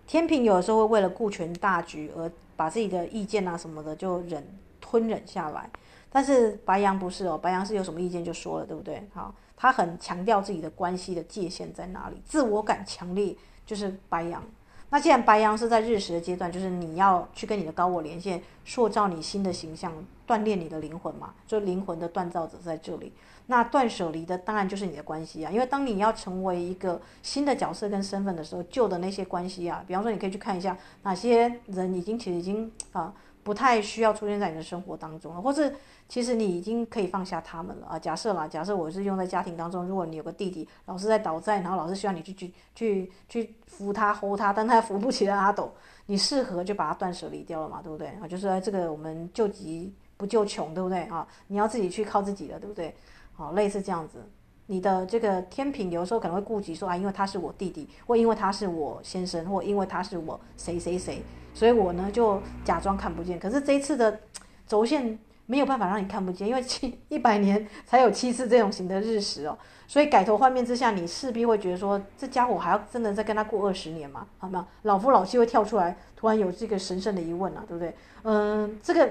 [SPEAKER 1] 天秤有的时候会为了顾全大局而把自己的意见啊什么的就忍吞忍下来，但是白羊不是哦，白羊是有什么意见就说了，对不对？好，他很强调自己的关系的界限在哪里，自我感强烈，就是白羊。那既然白羊是在日食的阶段，就是你要去跟你的高我连线，塑造你新的形象，锻炼你的灵魂嘛，就灵魂的锻造者在这里。那断舍离的当然就是你的关系啊，因为当你要成为一个新的角色跟身份的时候，旧的那些关系啊，比方说你可以去看一下哪些人已经其实已经啊不太需要出现在你的生活当中了，或是其实你已经可以放下他们了啊。假设啦，假设我是用在家庭当中，如果你有个弟弟老是在倒债，然后老是需要你去去去去扶他、吼他，但他扶不起的阿斗，你适合就把他断舍离掉了嘛，对不对啊？就是这个我们救急不救穷，对不对啊？你要自己去靠自己的，对不对？好，类似这样子，你的这个天平有时候可能会顾及说啊，因为他是我弟弟，或因为他是我先生，或因为他是我谁谁谁，所以我呢就假装看不见。可是这一次的轴线没有办法让你看不见，因为七一百年才有七次这种型的日食哦，所以改头换面之下，你势必会觉得说，这家伙还要真的再跟他过二十年吗？好吗？老夫老妻会跳出来，突然有这个神圣的疑问啊，对不对？嗯，这个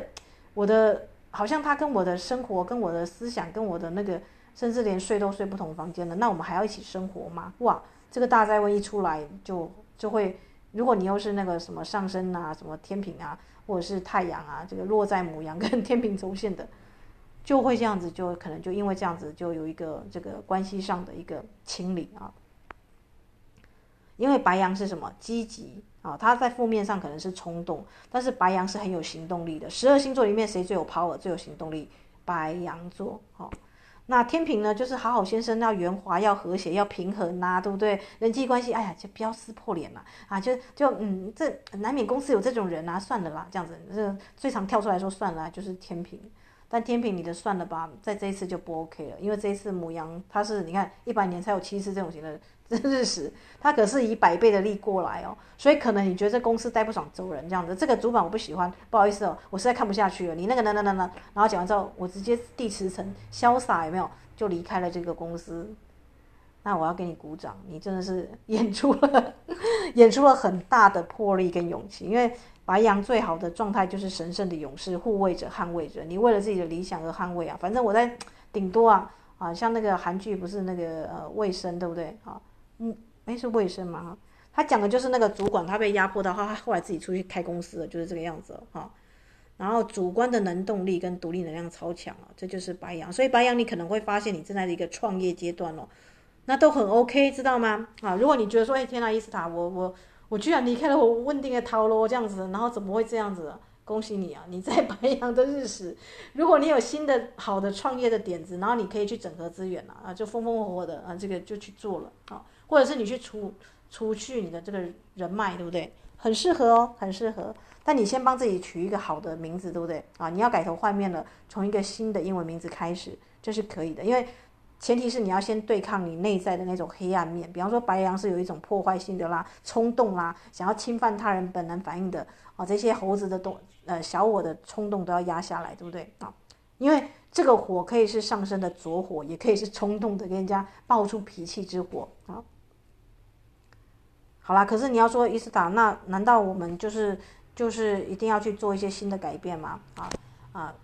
[SPEAKER 1] 我的。好像他跟我的生活、跟我的思想、跟我的那个，甚至连睡都睡不同房间了。那我们还要一起生活吗？哇，这个大灾问一出来就就会，如果你又是那个什么上升啊、什么天秤啊，或者是太阳啊，这个落在母羊跟天秤轴线的，就会这样子，就可能就因为这样子，就有一个这个关系上的一个清理啊。因为白羊是什么？积极。啊，他在负面上可能是冲动，但是白羊是很有行动力的。十二星座里面谁最有 power、最有行动力？白羊座。好，那天秤呢？就是好好先生要圆滑、要和谐、要平衡呐、对不对？人际关系，哎呀，就不要撕破脸了啊！就就嗯，这难免公司有这种人啊，算了啦，这样子，这最常跳出来说算了，就是天秤。但天平你的算了吧，在这一次就不 OK 了，因为这一次母羊它是你看一百年才有七次这种型的。日食，它可是以百倍的力过来哦，所以可能你觉得这公司待不爽走人这样子，这个主管我不喜欢，不好意思哦，我实在看不下去了，你那个那那那那，然后讲完之后，我直接递辞呈，潇洒有没有？就离开了这个公司。那我要给你鼓掌，你真的是演出了，演出了很大的魄力跟勇气，因为白羊最好的状态就是神圣的勇士、护卫者、捍卫者，你为了自己的理想而捍卫啊，反正我在顶多啊啊，像那个韩剧不是那个呃卫生对不对啊？嗯，诶，是卫生嘛？他讲的就是那个主管，他被压迫到，他他后来自己出去开公司了，就是这个样子哈。然后主观的能动力跟独立能量超强啊，这就是白羊。所以白羊你可能会发现你正在一个创业阶段哦，那都很 OK，知道吗？啊，如果你觉得说，哎，天呐，伊斯塔，我我我居然离开了我稳定的套路这样子，然后怎么会这样子？恭喜你啊！你在白羊的日时，如果你有新的好的创业的点子，然后你可以去整合资源了啊，就风风火火的啊，这个就去做了啊，或者是你去除除去你的这个人脉，对不对？很适合哦，很适合。但你先帮自己取一个好的名字，对不对啊？你要改头换面了，从一个新的英文名字开始，这是可以的，因为。前提是你要先对抗你内在的那种黑暗面，比方说白羊是有一种破坏性的啦、冲动啦、想要侵犯他人本能反应的啊，这些猴子的动呃小我的冲动都要压下来，对不对啊？因为这个火可以是上升的左火，也可以是冲动的，跟人家爆出脾气之火啊。好啦，可是你要说伊斯塔，那难道我们就是就是一定要去做一些新的改变吗？啊啊。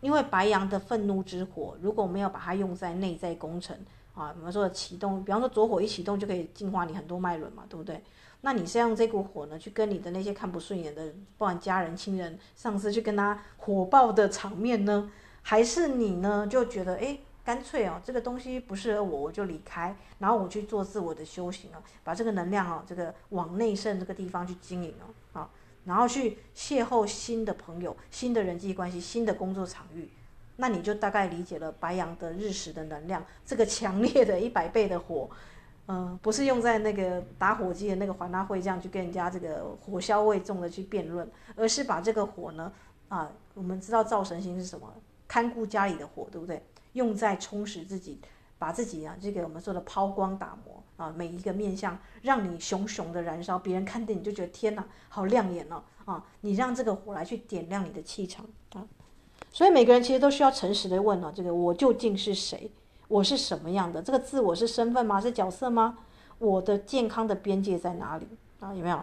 [SPEAKER 1] 因为白羊的愤怒之火，如果没有把它用在内在工程啊，我们说启动，比方说左火一启动就可以净化你很多脉轮嘛，对不对？那你是要用这股火呢，去跟你的那些看不顺眼的，不管家人、亲人、上司，去跟他火爆的场面呢，还是你呢就觉得，哎，干脆哦，这个东西不适合我，我就离开，然后我去做自我的修行哦，把这个能量哦，这个往内圣这个地方去经营哦，然后去邂逅新的朋友、新的人际关系、新的工作场域，那你就大概理解了白羊的日食的能量，这个强烈的一百倍的火，嗯、不是用在那个打火机的那个环大会这样去跟人家这个火消味重的去辩论，而是把这个火呢，啊，我们知道灶神星是什么，看顾家里的火，对不对？用在充实自己，把自己啊，这个我们说的抛光打磨。啊，每一个面向让你熊熊的燃烧，别人看见你就觉得天哪，好亮眼哦！啊，你让这个火来去点亮你的气场啊。所以每个人其实都需要诚实的问啊，这个我究竟是谁？我是什么样的？这个自我是身份吗？是角色吗？我的健康的边界在哪里啊？有没有？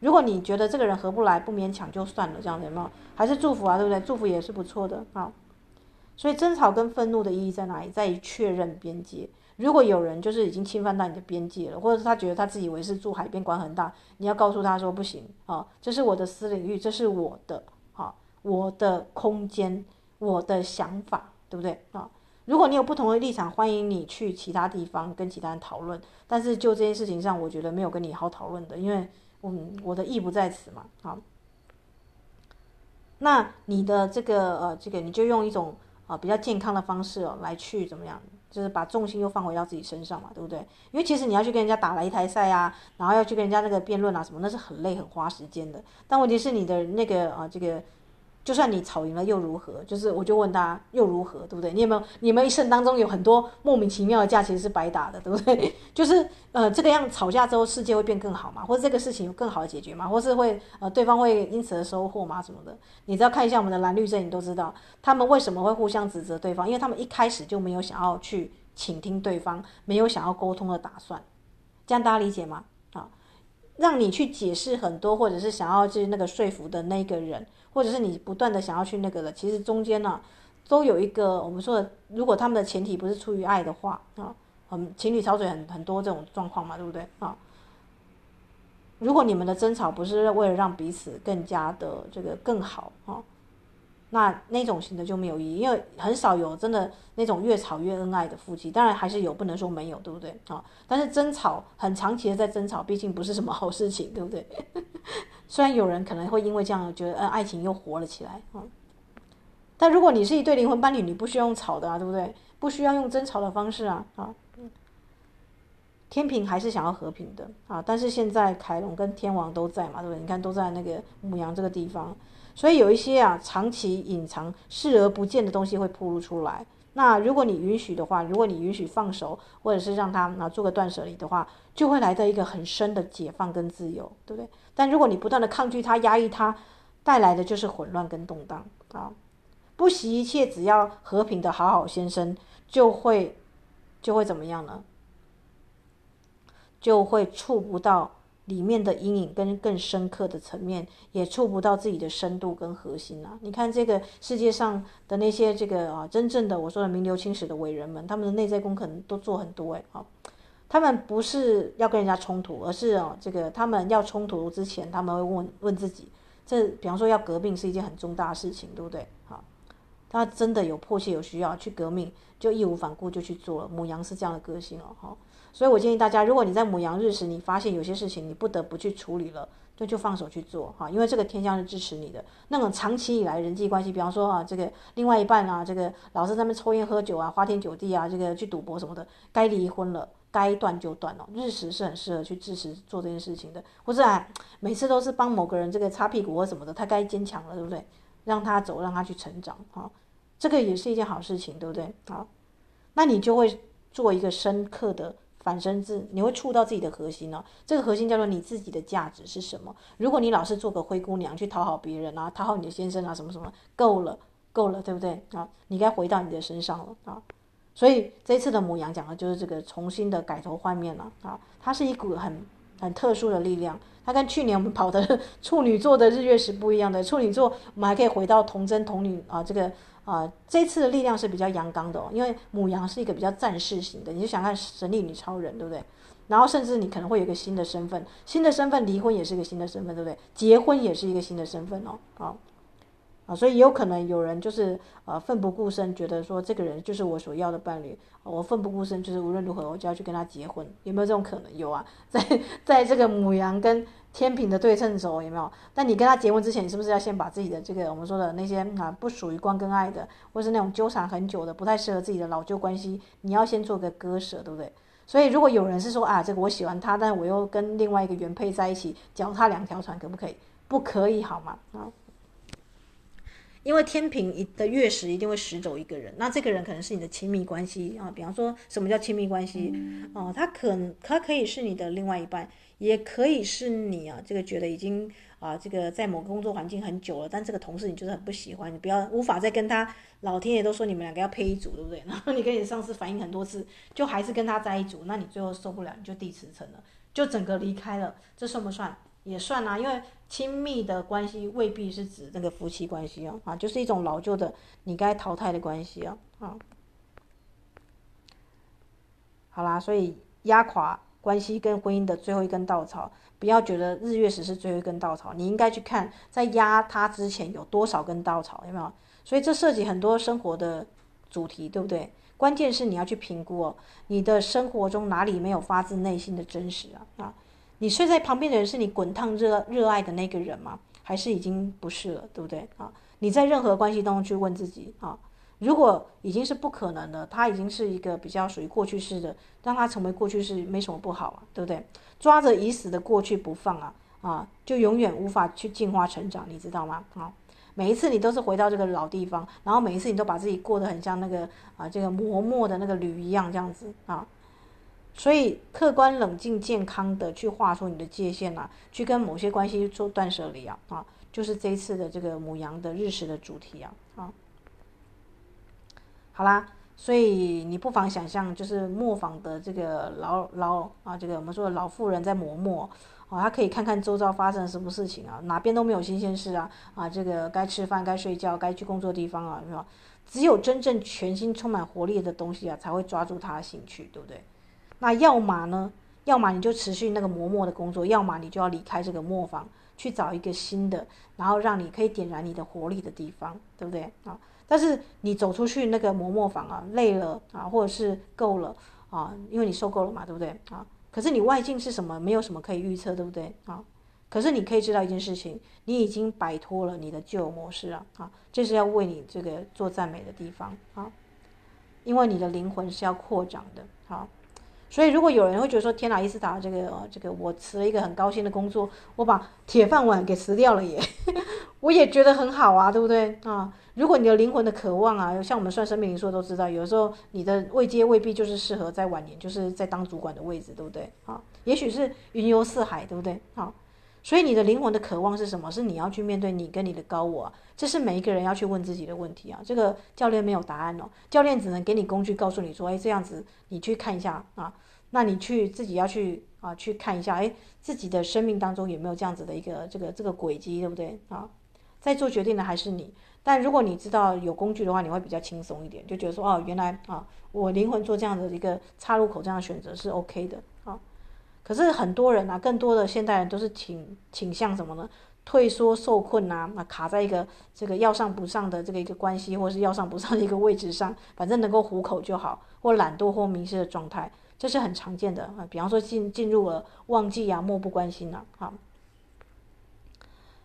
[SPEAKER 1] 如果你觉得这个人合不来，不勉强就算了，这样子有没有？还是祝福啊，对不对？祝福也是不错的啊。所以争吵跟愤怒的意义在哪里？在于确认边界。如果有人就是已经侵犯到你的边界了，或者是他觉得他自以为是住海边管很大，你要告诉他说不行啊，这是我的私领域，这是我的啊，我的空间，我的想法，对不对啊？如果你有不同的立场，欢迎你去其他地方跟其他人讨论。但是就这件事情上，我觉得没有跟你好讨论的，因为嗯，我的意不在此嘛。好，那你的这个呃，这个你就用一种啊比较健康的方式哦来去怎么样？就是把重心又放回到自己身上嘛，对不对？因为其实你要去跟人家打擂台赛啊，然后要去跟人家那个辩论啊什么，那是很累很花时间的。但问题是你的那个啊，这个。就算你吵赢了又如何？就是我就问他又如何，对不对？你有没有你们一生当中有很多莫名其妙的架，其实是白打的，对不对？就是呃这个样吵架之后世界会变更好嘛，或者这个事情有更好的解决嘛，或是会呃对方会因此而收获嘛什么的？你只要看一下我们的蓝绿阵营，你都知道他们为什么会互相指责对方，因为他们一开始就没有想要去倾听对方，没有想要沟通的打算，这样大家理解吗？让你去解释很多，或者是想要去那个说服的那个人。或者是你不断的想要去那个的，其实中间呢，都有一个我们说的，如果他们的前提不是出于爱的话啊，很，情侣吵嘴很很多这种状况嘛，对不对啊？如果你们的争吵不是为了让彼此更加的这个更好啊，那那种型的就没有意义，因为很少有真的那种越吵越恩爱的夫妻，当然还是有，不能说没有，对不对啊？但是争吵很长期的在争吵，毕竟不是什么好事情，对不对？虽然有人可能会因为这样觉得，呃，爱情又活了起来，嗯，但如果你是一对灵魂伴侣，你不需要用吵的啊，对不对？不需要用争吵的方式啊，啊，天平还是想要和平的啊，但是现在凯龙跟天王都在嘛，对不对？你看都在那个母羊这个地方，所以有一些啊长期隐藏、视而不见的东西会暴露出来。那如果你允许的话，如果你允许放手，或者是让他啊做个断舍离的话，就会来到一个很深的解放跟自由，对不对？但如果你不断的抗拒他、压抑他，带来的就是混乱跟动荡啊！不惜一切，只要和平的好好先生，就会就会怎么样呢？就会触不到。里面的阴影跟更深刻的层面，也触不到自己的深度跟核心啊！你看这个世界上的那些这个啊，真正的我说的名留青史的伟人们，他们的内在功课都做很多诶。啊，他们不是要跟人家冲突，而是啊，这个他们要冲突之前，他们会问问自己，这比方说要革命是一件很重大的事情，对不对？好，他真的有迫切有需要去革命，就义无反顾就去做了。母羊是这样的个性哦，好。所以我建议大家，如果你在母羊日时，你发现有些事情你不得不去处理了，就就放手去做哈，因为这个天象是支持你的。那种长期以来人际关系，比方说啊，这个另外一半啊，这个老是在那边抽烟喝酒啊，花天酒地啊，这个去赌博什么的，该离婚了，该断就断了。日食是很适合去支持做这件事情的，或者啊，每次都是帮某个人这个擦屁股或什么的，他该坚强了，对不对？让他走，让他去成长哈，这个也是一件好事情，对不对？好，那你就会做一个深刻的。反身字，你会触到自己的核心呢、这个核心叫做你自己的价值是什么？如果你老是做个灰姑娘去讨好别人啊，讨好你的先生啊，什么什么，够了，够了，对不对啊？你该回到你的身上了啊。所以这次的母羊讲的就是这个重新的改头换面了啊。它是一股很很特殊的力量，它跟去年我们跑的 处女座的日月食不一样的。处女座我们还可以回到童真童女啊，这个。啊、这次的力量是比较阳刚的哦，因为母羊是一个比较战士型的，你就想看神力女超人，对不对？然后甚至你可能会有一个新的身份，新的身份离婚也是一个新的身份，对不对？结婚也是一个新的身份哦，啊啊，所以有可能有人就是呃奋不顾身，觉得说这个人就是我所要的伴侣，我奋不顾身就是无论如何我就要去跟他结婚，有没有这种可能？有啊，在在这个母羊跟。天平的对称轴有没有？但你跟他结婚之前，你是不是要先把自己的这个我们说的那些啊不属于光跟爱的，或是那种纠缠很久的、不太适合自己的老旧关系，你要先做个割舍，对不对？所以如果有人是说啊，这个我喜欢他，但我又跟另外一个原配在一起，脚踏两条船，可不可以？不可以，好吗？啊，因为天平一的月食一定会食走一个人，那这个人可能是你的亲密关系啊。比方说什么叫亲密关系？哦、啊，他可他可以是你的另外一半。也可以是你啊，这个觉得已经啊，这个在某个工作环境很久了，但这个同事你就是很不喜欢，你不要无法再跟他，老天爷都说你们两个要配一组，对不对？然后你跟你上司反映很多次，就还是跟他在一组，那你最后受不了，你就递辞呈了，就整个离开了，这算不算？也算啊，因为亲密的关系未必是指那个夫妻关系哦，啊，就是一种老旧的你该淘汰的关系啊，啊，好啦，所以压垮。关系跟婚姻的最后一根稻草，不要觉得日月食是最后一根稻草，你应该去看在压它之前有多少根稻草，有没有？所以这涉及很多生活的主题，对不对？关键是你要去评估哦，你的生活中哪里没有发自内心的真实啊？啊，你睡在旁边的人是你滚烫热热爱的那个人吗？还是已经不是了，对不对？啊，你在任何关系当中去问自己啊。如果已经是不可能的，它已经是一个比较属于过去式的，让它成为过去式没什么不好啊，对不对？抓着已死的过去不放啊啊，就永远无法去进化成长，你知道吗？啊，每一次你都是回到这个老地方，然后每一次你都把自己过得很像那个啊这个磨墨的那个驴一样这样子啊，所以客观冷静健康的去画出你的界限啊，去跟某些关系做断舍离啊啊，就是这一次的这个母羊的日食的主题啊。好啦，所以你不妨想象，就是磨坊的这个老老啊，这个我们说的老妇人在磨墨，啊，他可以看看周遭发生什么事情啊，哪边都没有新鲜事啊，啊，这个该吃饭、该睡觉、该去工作的地方啊，是吧？只有真正全新、充满活力的东西啊，才会抓住他的兴趣，对不对？那要么呢？要么你就持续那个磨墨的工作，要么你就要离开这个磨坊，去找一个新的，然后让你可以点燃你的活力的地方，对不对啊？但是你走出去那个磨墨坊啊，累了啊，或者是够了啊，因为你受够了嘛，对不对啊？可是你外境是什么？没有什么可以预测，对不对啊？可是你可以知道一件事情，你已经摆脱了你的旧模式啊啊！这是要为你这个做赞美的地方啊，因为你的灵魂是要扩张的啊。所以，如果有人会觉得说：“天哪，伊斯塔，这个这个，我辞了一个很高薪的工作，我把铁饭碗给辞掉了耶，我也觉得很好啊，对不对啊？如果你的灵魂的渴望啊，像我们算生命灵数都知道，有时候你的位阶未必就是适合在晚年，就是在当主管的位置，对不对啊？也许是云游四海，对不对啊？所以你的灵魂的渴望是什么？是你要去面对你跟你的高我，这是每一个人要去问自己的问题啊。这个教练没有答案哦，教练只能给你工具，告诉你说：哎，这样子你去看一下啊。那你去自己要去啊，去看一下，哎，自己的生命当中有没有这样子的一个这个这个轨迹，对不对啊？在做决定的还是你，但如果你知道有工具的话，你会比较轻松一点，就觉得说，哦，原来啊，我灵魂做这样的一个岔路口，这样选择是 OK 的啊。可是很多人啊，更多的现代人都是倾倾向什么呢？退缩、受困啊，那卡在一个这个要上不上的这个一个关系，或是要上不上的一个位置上，反正能够糊口就好，或懒惰或迷失的状态。这是很常见的啊，比方说进进入了忘记啊，漠不关心呐，啊，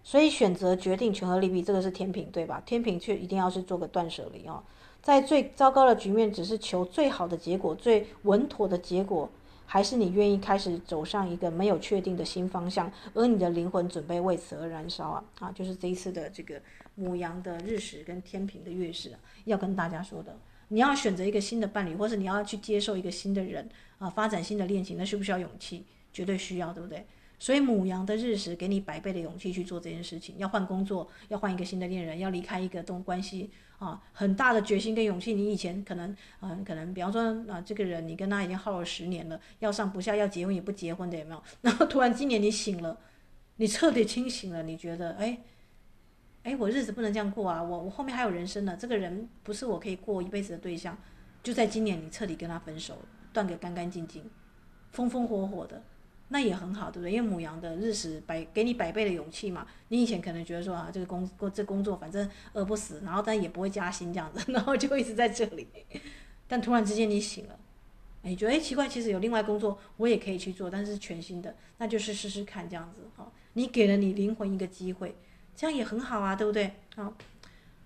[SPEAKER 1] 所以选择决定权衡利弊，这个是天平对吧？天平却一定要是做个断舍离哦，在最糟糕的局面，只是求最好的结果，最稳妥的结果。还是你愿意开始走上一个没有确定的新方向，而你的灵魂准备为此而燃烧啊啊！就是这一次的这个母羊的日食跟天平的月食啊，要跟大家说的，你要选择一个新的伴侣，或是你要去接受一个新的人啊，发展新的恋情，那需不需要勇气？绝对需要，对不对？所以母羊的日食给你百倍的勇气去做这件事情，要换工作，要换一个新的恋人，要离开一个东关系。啊，很大的决心跟勇气。你以前可能，嗯、呃，可能，比方说，啊，这个人你跟他已经耗了十年了，要上不下，要结婚也不结婚的，有没有？然后突然今年你醒了，你彻底清醒了，你觉得，哎，哎，我日子不能这样过啊，我我后面还有人生呢，这个人不是我可以过一辈子的对象，就在今年你彻底跟他分手，断个干干净净，风风火火的。那也很好，对不对？因为母羊的日食百给你百倍的勇气嘛。你以前可能觉得说啊，这个工工这工作反正饿不死，然后但也不会加薪这样子，然后就一直在这里。但突然之间你醒了，你觉得哎奇怪，其实有另外工作我也可以去做，但是全新的，那就是试试看这样子哈。你给了你灵魂一个机会，这样也很好啊，对不对？好。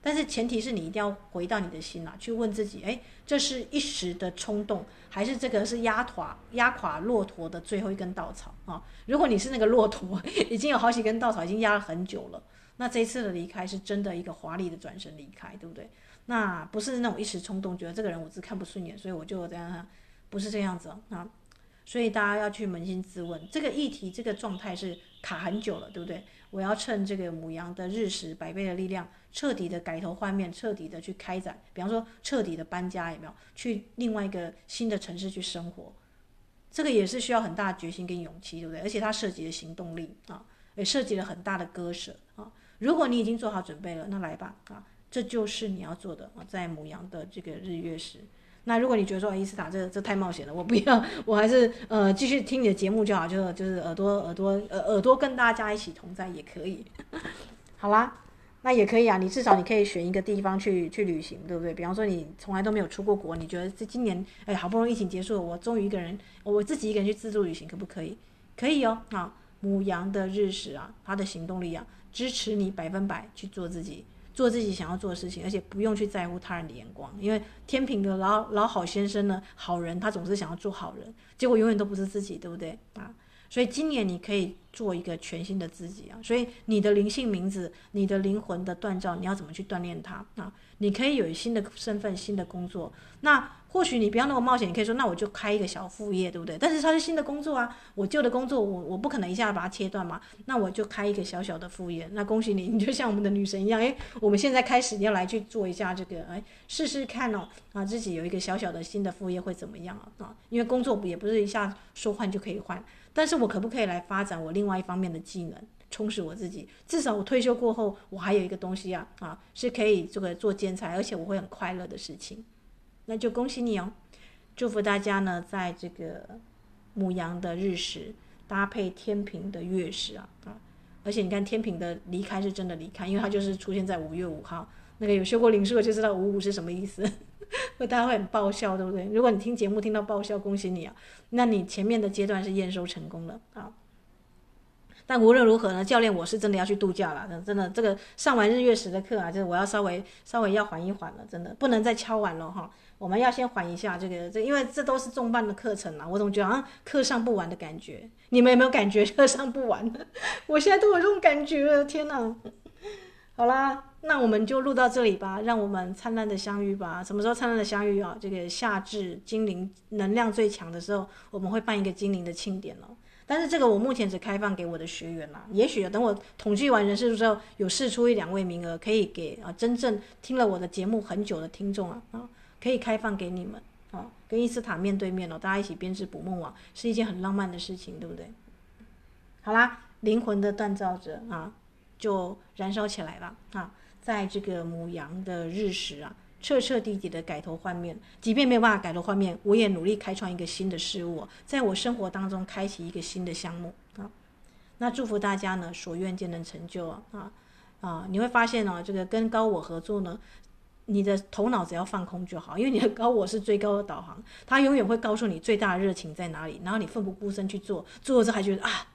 [SPEAKER 1] 但是前提是你一定要回到你的心啊，去问自己，哎，这是一时的冲动，还是这个是压垮压垮骆驼的最后一根稻草啊？如果你是那个骆驼，已经有好几根稻草已经压了很久了，那这一次的离开是真的一个华丽的转身离开，对不对？那不是那种一时冲动，觉得这个人我只看不顺眼，所以我就这样，不是这样子啊。所以大家要去扪心自问，这个议题这个状态是卡很久了，对不对？我要趁这个母羊的日食百倍的力量，彻底的改头换面，彻底的去开展。比方说，彻底的搬家，有没有？去另外一个新的城市去生活，这个也是需要很大的决心跟勇气，对不对？而且它涉及了行动力啊，也涉及了很大的割舍啊。如果你已经做好准备了，那来吧啊，这就是你要做的啊，在母羊的这个日月食。那如果你觉得说，伊斯塔这这太冒险了，我不要，我还是呃继续听你的节目就好，就就是耳朵耳朵呃耳朵跟大家一起同在也可以，好啦，那也可以啊，你至少你可以选一个地方去去旅行，对不对？比方说你从来都没有出过国，你觉得这今年哎好不容易疫情结束了，我终于一个人我自己一个人去自助旅行，可不可以？可以哦，啊，母羊的日食啊，它的行动力啊，支持你百分百去做自己。做自己想要做的事情，而且不用去在乎他人的眼光，因为天平的老老好先生呢，好人他总是想要做好人，结果永远都不是自己，对不对啊？所以今年你可以做一个全新的自己啊！所以你的灵性名字，你的灵魂的锻造，你要怎么去锻炼它啊？你可以有新的身份、新的工作，那。或许你不要那么冒险，你可以说，那我就开一个小副业，对不对？但是它是新的工作啊，我旧的工作我我不可能一下子把它切断嘛，那我就开一个小小的副业。那恭喜你，你就像我们的女神一样，诶，我们现在开始要来去做一下这个，诶，试试看哦，啊，自己有一个小小的新的副业会怎么样啊？啊，因为工作也不是一下说换就可以换，但是我可不可以来发展我另外一方面的技能，充实我自己？至少我退休过后，我还有一个东西啊，啊，是可以这个做兼差，而且我会很快乐的事情。那就恭喜你哦，祝福大家呢，在这个母羊的日食搭配天平的月食啊啊！而且你看天平的离开是真的离开，因为它就是出现在五月五号。那个有修过灵数的就知道五五是什么意思，会大家会很爆笑，对不对？如果你听节目听到爆笑，恭喜你啊！那你前面的阶段是验收成功了啊。但无论如何呢，教练我是真的要去度假了，真的这个上完日月食的课啊，就是我要稍微稍微要缓一缓了，真的不能再敲完了哈。我们要先缓一下这个，这因为这都是重磅的课程啊，我总觉得好像课上不完的感觉。你们有没有感觉课上不完？我现在都有这种感觉，天哪！好啦，那我们就录到这里吧，让我们灿烂的相遇吧。什么时候灿烂的相遇啊？这个夏至精灵能量最强的时候，我们会办一个精灵的庆典哦。但是这个我目前只开放给我的学员啦，也许等我统计完人数之后，有试出一两位名额，可以给啊真正听了我的节目很久的听众啊啊。可以开放给你们，啊，跟伊斯塔面对面哦，大家一起编织捕梦网，是一件很浪漫的事情，对不对？好啦，灵魂的锻造者啊，就燃烧起来吧啊，在这个母羊的日食啊，彻彻底底的改头换面，即便没有办法改头换面，我也努力开创一个新的事物，在我生活当中开启一个新的项目啊。那祝福大家呢，所愿皆能成就啊啊啊！你会发现呢，这个跟高我合作呢。你的头脑只要放空就好，因为你的高我是最高的导航，他永远会告诉你最大的热情在哪里，然后你奋不顾身去做，做了之后还觉得啊，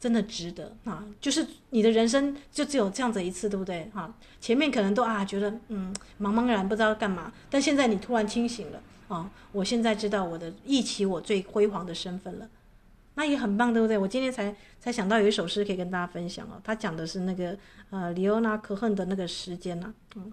[SPEAKER 1] 真的值得啊！就是你的人生就只有这样子一次，对不对？哈，前面可能都啊觉得嗯茫茫然不知道干嘛，但现在你突然清醒了啊！我现在知道我的忆起我最辉煌的身份了，那也很棒，对不对？我今天才才想到有一首诗可以跟大家分享哦，他讲的是那个呃李欧娜可恨的那个时间呐、啊，嗯，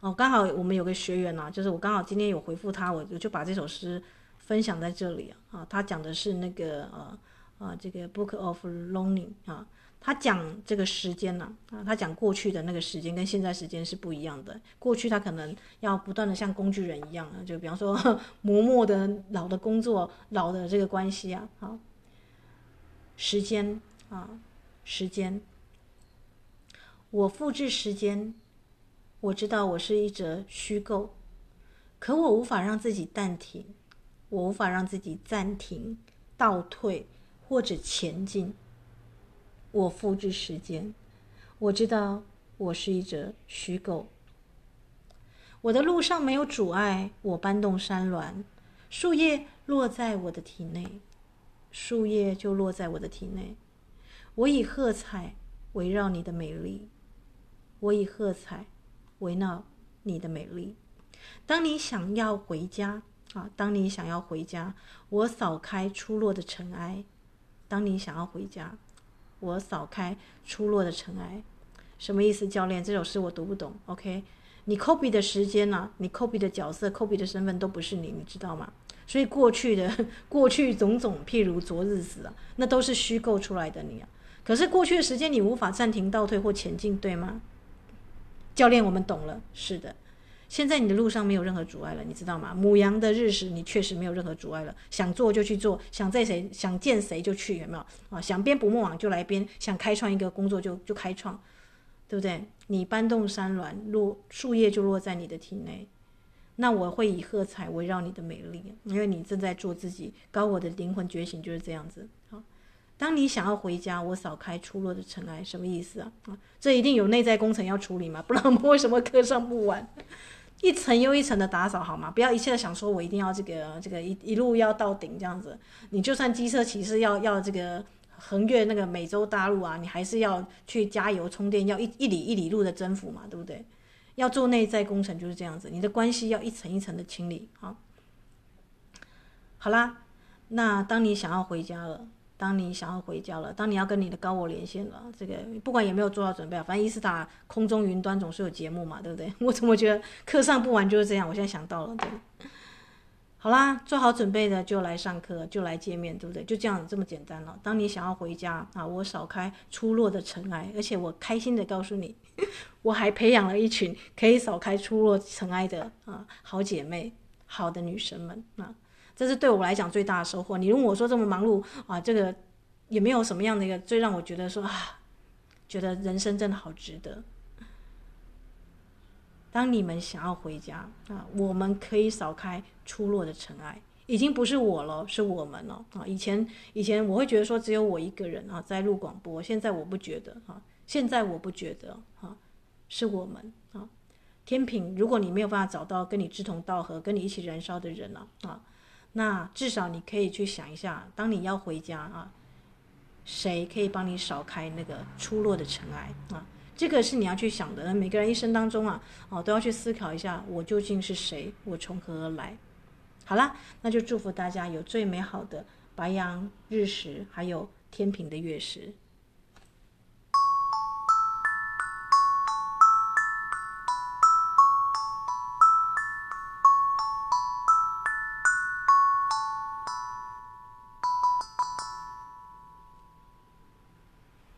[SPEAKER 1] 哦，刚好我们有个学员呐、啊，就是我刚好今天有回复他，我我就把这首诗分享在这里啊，啊，他讲的是那个呃。啊，这个 Book of Longing 啊，他讲这个时间呢，啊，他讲过去的那个时间跟现在时间是不一样的。过去他可能要不断的像工具人一样啊，就比方说磨墨的老的工作、老的这个关系啊，啊，时间啊，时间，我复制时间，我知道我是一则虚构，可我无法让自己暂停，我无法让自己暂停、倒退。或者前进，我复制时间，我知道我是一则虚构。我的路上没有阻碍，我搬动山峦，树叶落在我的体内，树叶就落在我的体内。我以喝彩围绕你的美丽，我以喝彩围绕你的美丽。当你想要回家啊，当你想要回家，我扫开出落的尘埃。当你想要回家，我扫开出落的尘埃，什么意思？教练，这首诗我读不懂。OK，你 copy 的时间呢、你 copy 的角色、copy 的身份都不是你，你知道吗？所以过去的 过去种种，譬如昨日死啊，那都是虚构出来的你啊。可是过去的时间你无法暂停、倒退或前进，对吗？教练，我们懂了。是的。现在你的路上没有任何阻碍了，你知道吗？母羊的日食，你确实没有任何阻碍了。想做就去做，想在谁想见谁就去，有没有啊？想编捕梦网就来编，想开创一个工作就就开创，对不对？你搬动山峦，落树叶就落在你的体内。那我会以喝彩围绕你的美丽，因为你正在做自己高我的灵魂觉醒，就是这样子。好，当你想要回家，我扫开出落的尘埃，什么意思啊？啊，这一定有内在工程要处理嘛？不然我们为什么课上不完？一层又一层的打扫，好吗？不要一切的想说，我一定要这个这个一一路要到顶这样子。你就算机车骑士要要这个横越那个美洲大陆啊，你还是要去加油充电，要一一里一里路的征服嘛，对不对？要做内在工程就是这样子，你的关系要一层一层的清理啊。好啦，那当你想要回家了。当你想要回家了，当你要跟你的高我连线了，这个不管有没有做好准备啊，反正伊斯塔空中云端总是有节目嘛，对不对？我怎么觉得课上不完就是这样？我现在想到了，对。好啦，做好准备的就来上课，就来见面，对不对？就这样这么简单了。当你想要回家啊，我扫开出落的尘埃，而且我开心的告诉你，我还培养了一群可以扫开出落尘埃的啊好姐妹，好的女神们啊。这是对我来讲最大的收获。你问我说这么忙碌啊，这个也没有什么样的一个最让我觉得说啊，觉得人生真的好值得。当你们想要回家啊，我们可以扫开出落的尘埃，已经不是我了，是我们了啊。以前以前我会觉得说只有我一个人啊在录广播，现在我不觉得啊，现在我不觉得啊，是我们啊。天平，如果你没有办法找到跟你志同道合、跟你一起燃烧的人了啊。那至少你可以去想一下，当你要回家啊，谁可以帮你扫开那个出落的尘埃啊？这个是你要去想的。每个人一生当中啊，哦，都要去思考一下，我究竟是谁？我从何而来？好啦，那就祝福大家有最美好的白羊日食，还有天平的月食。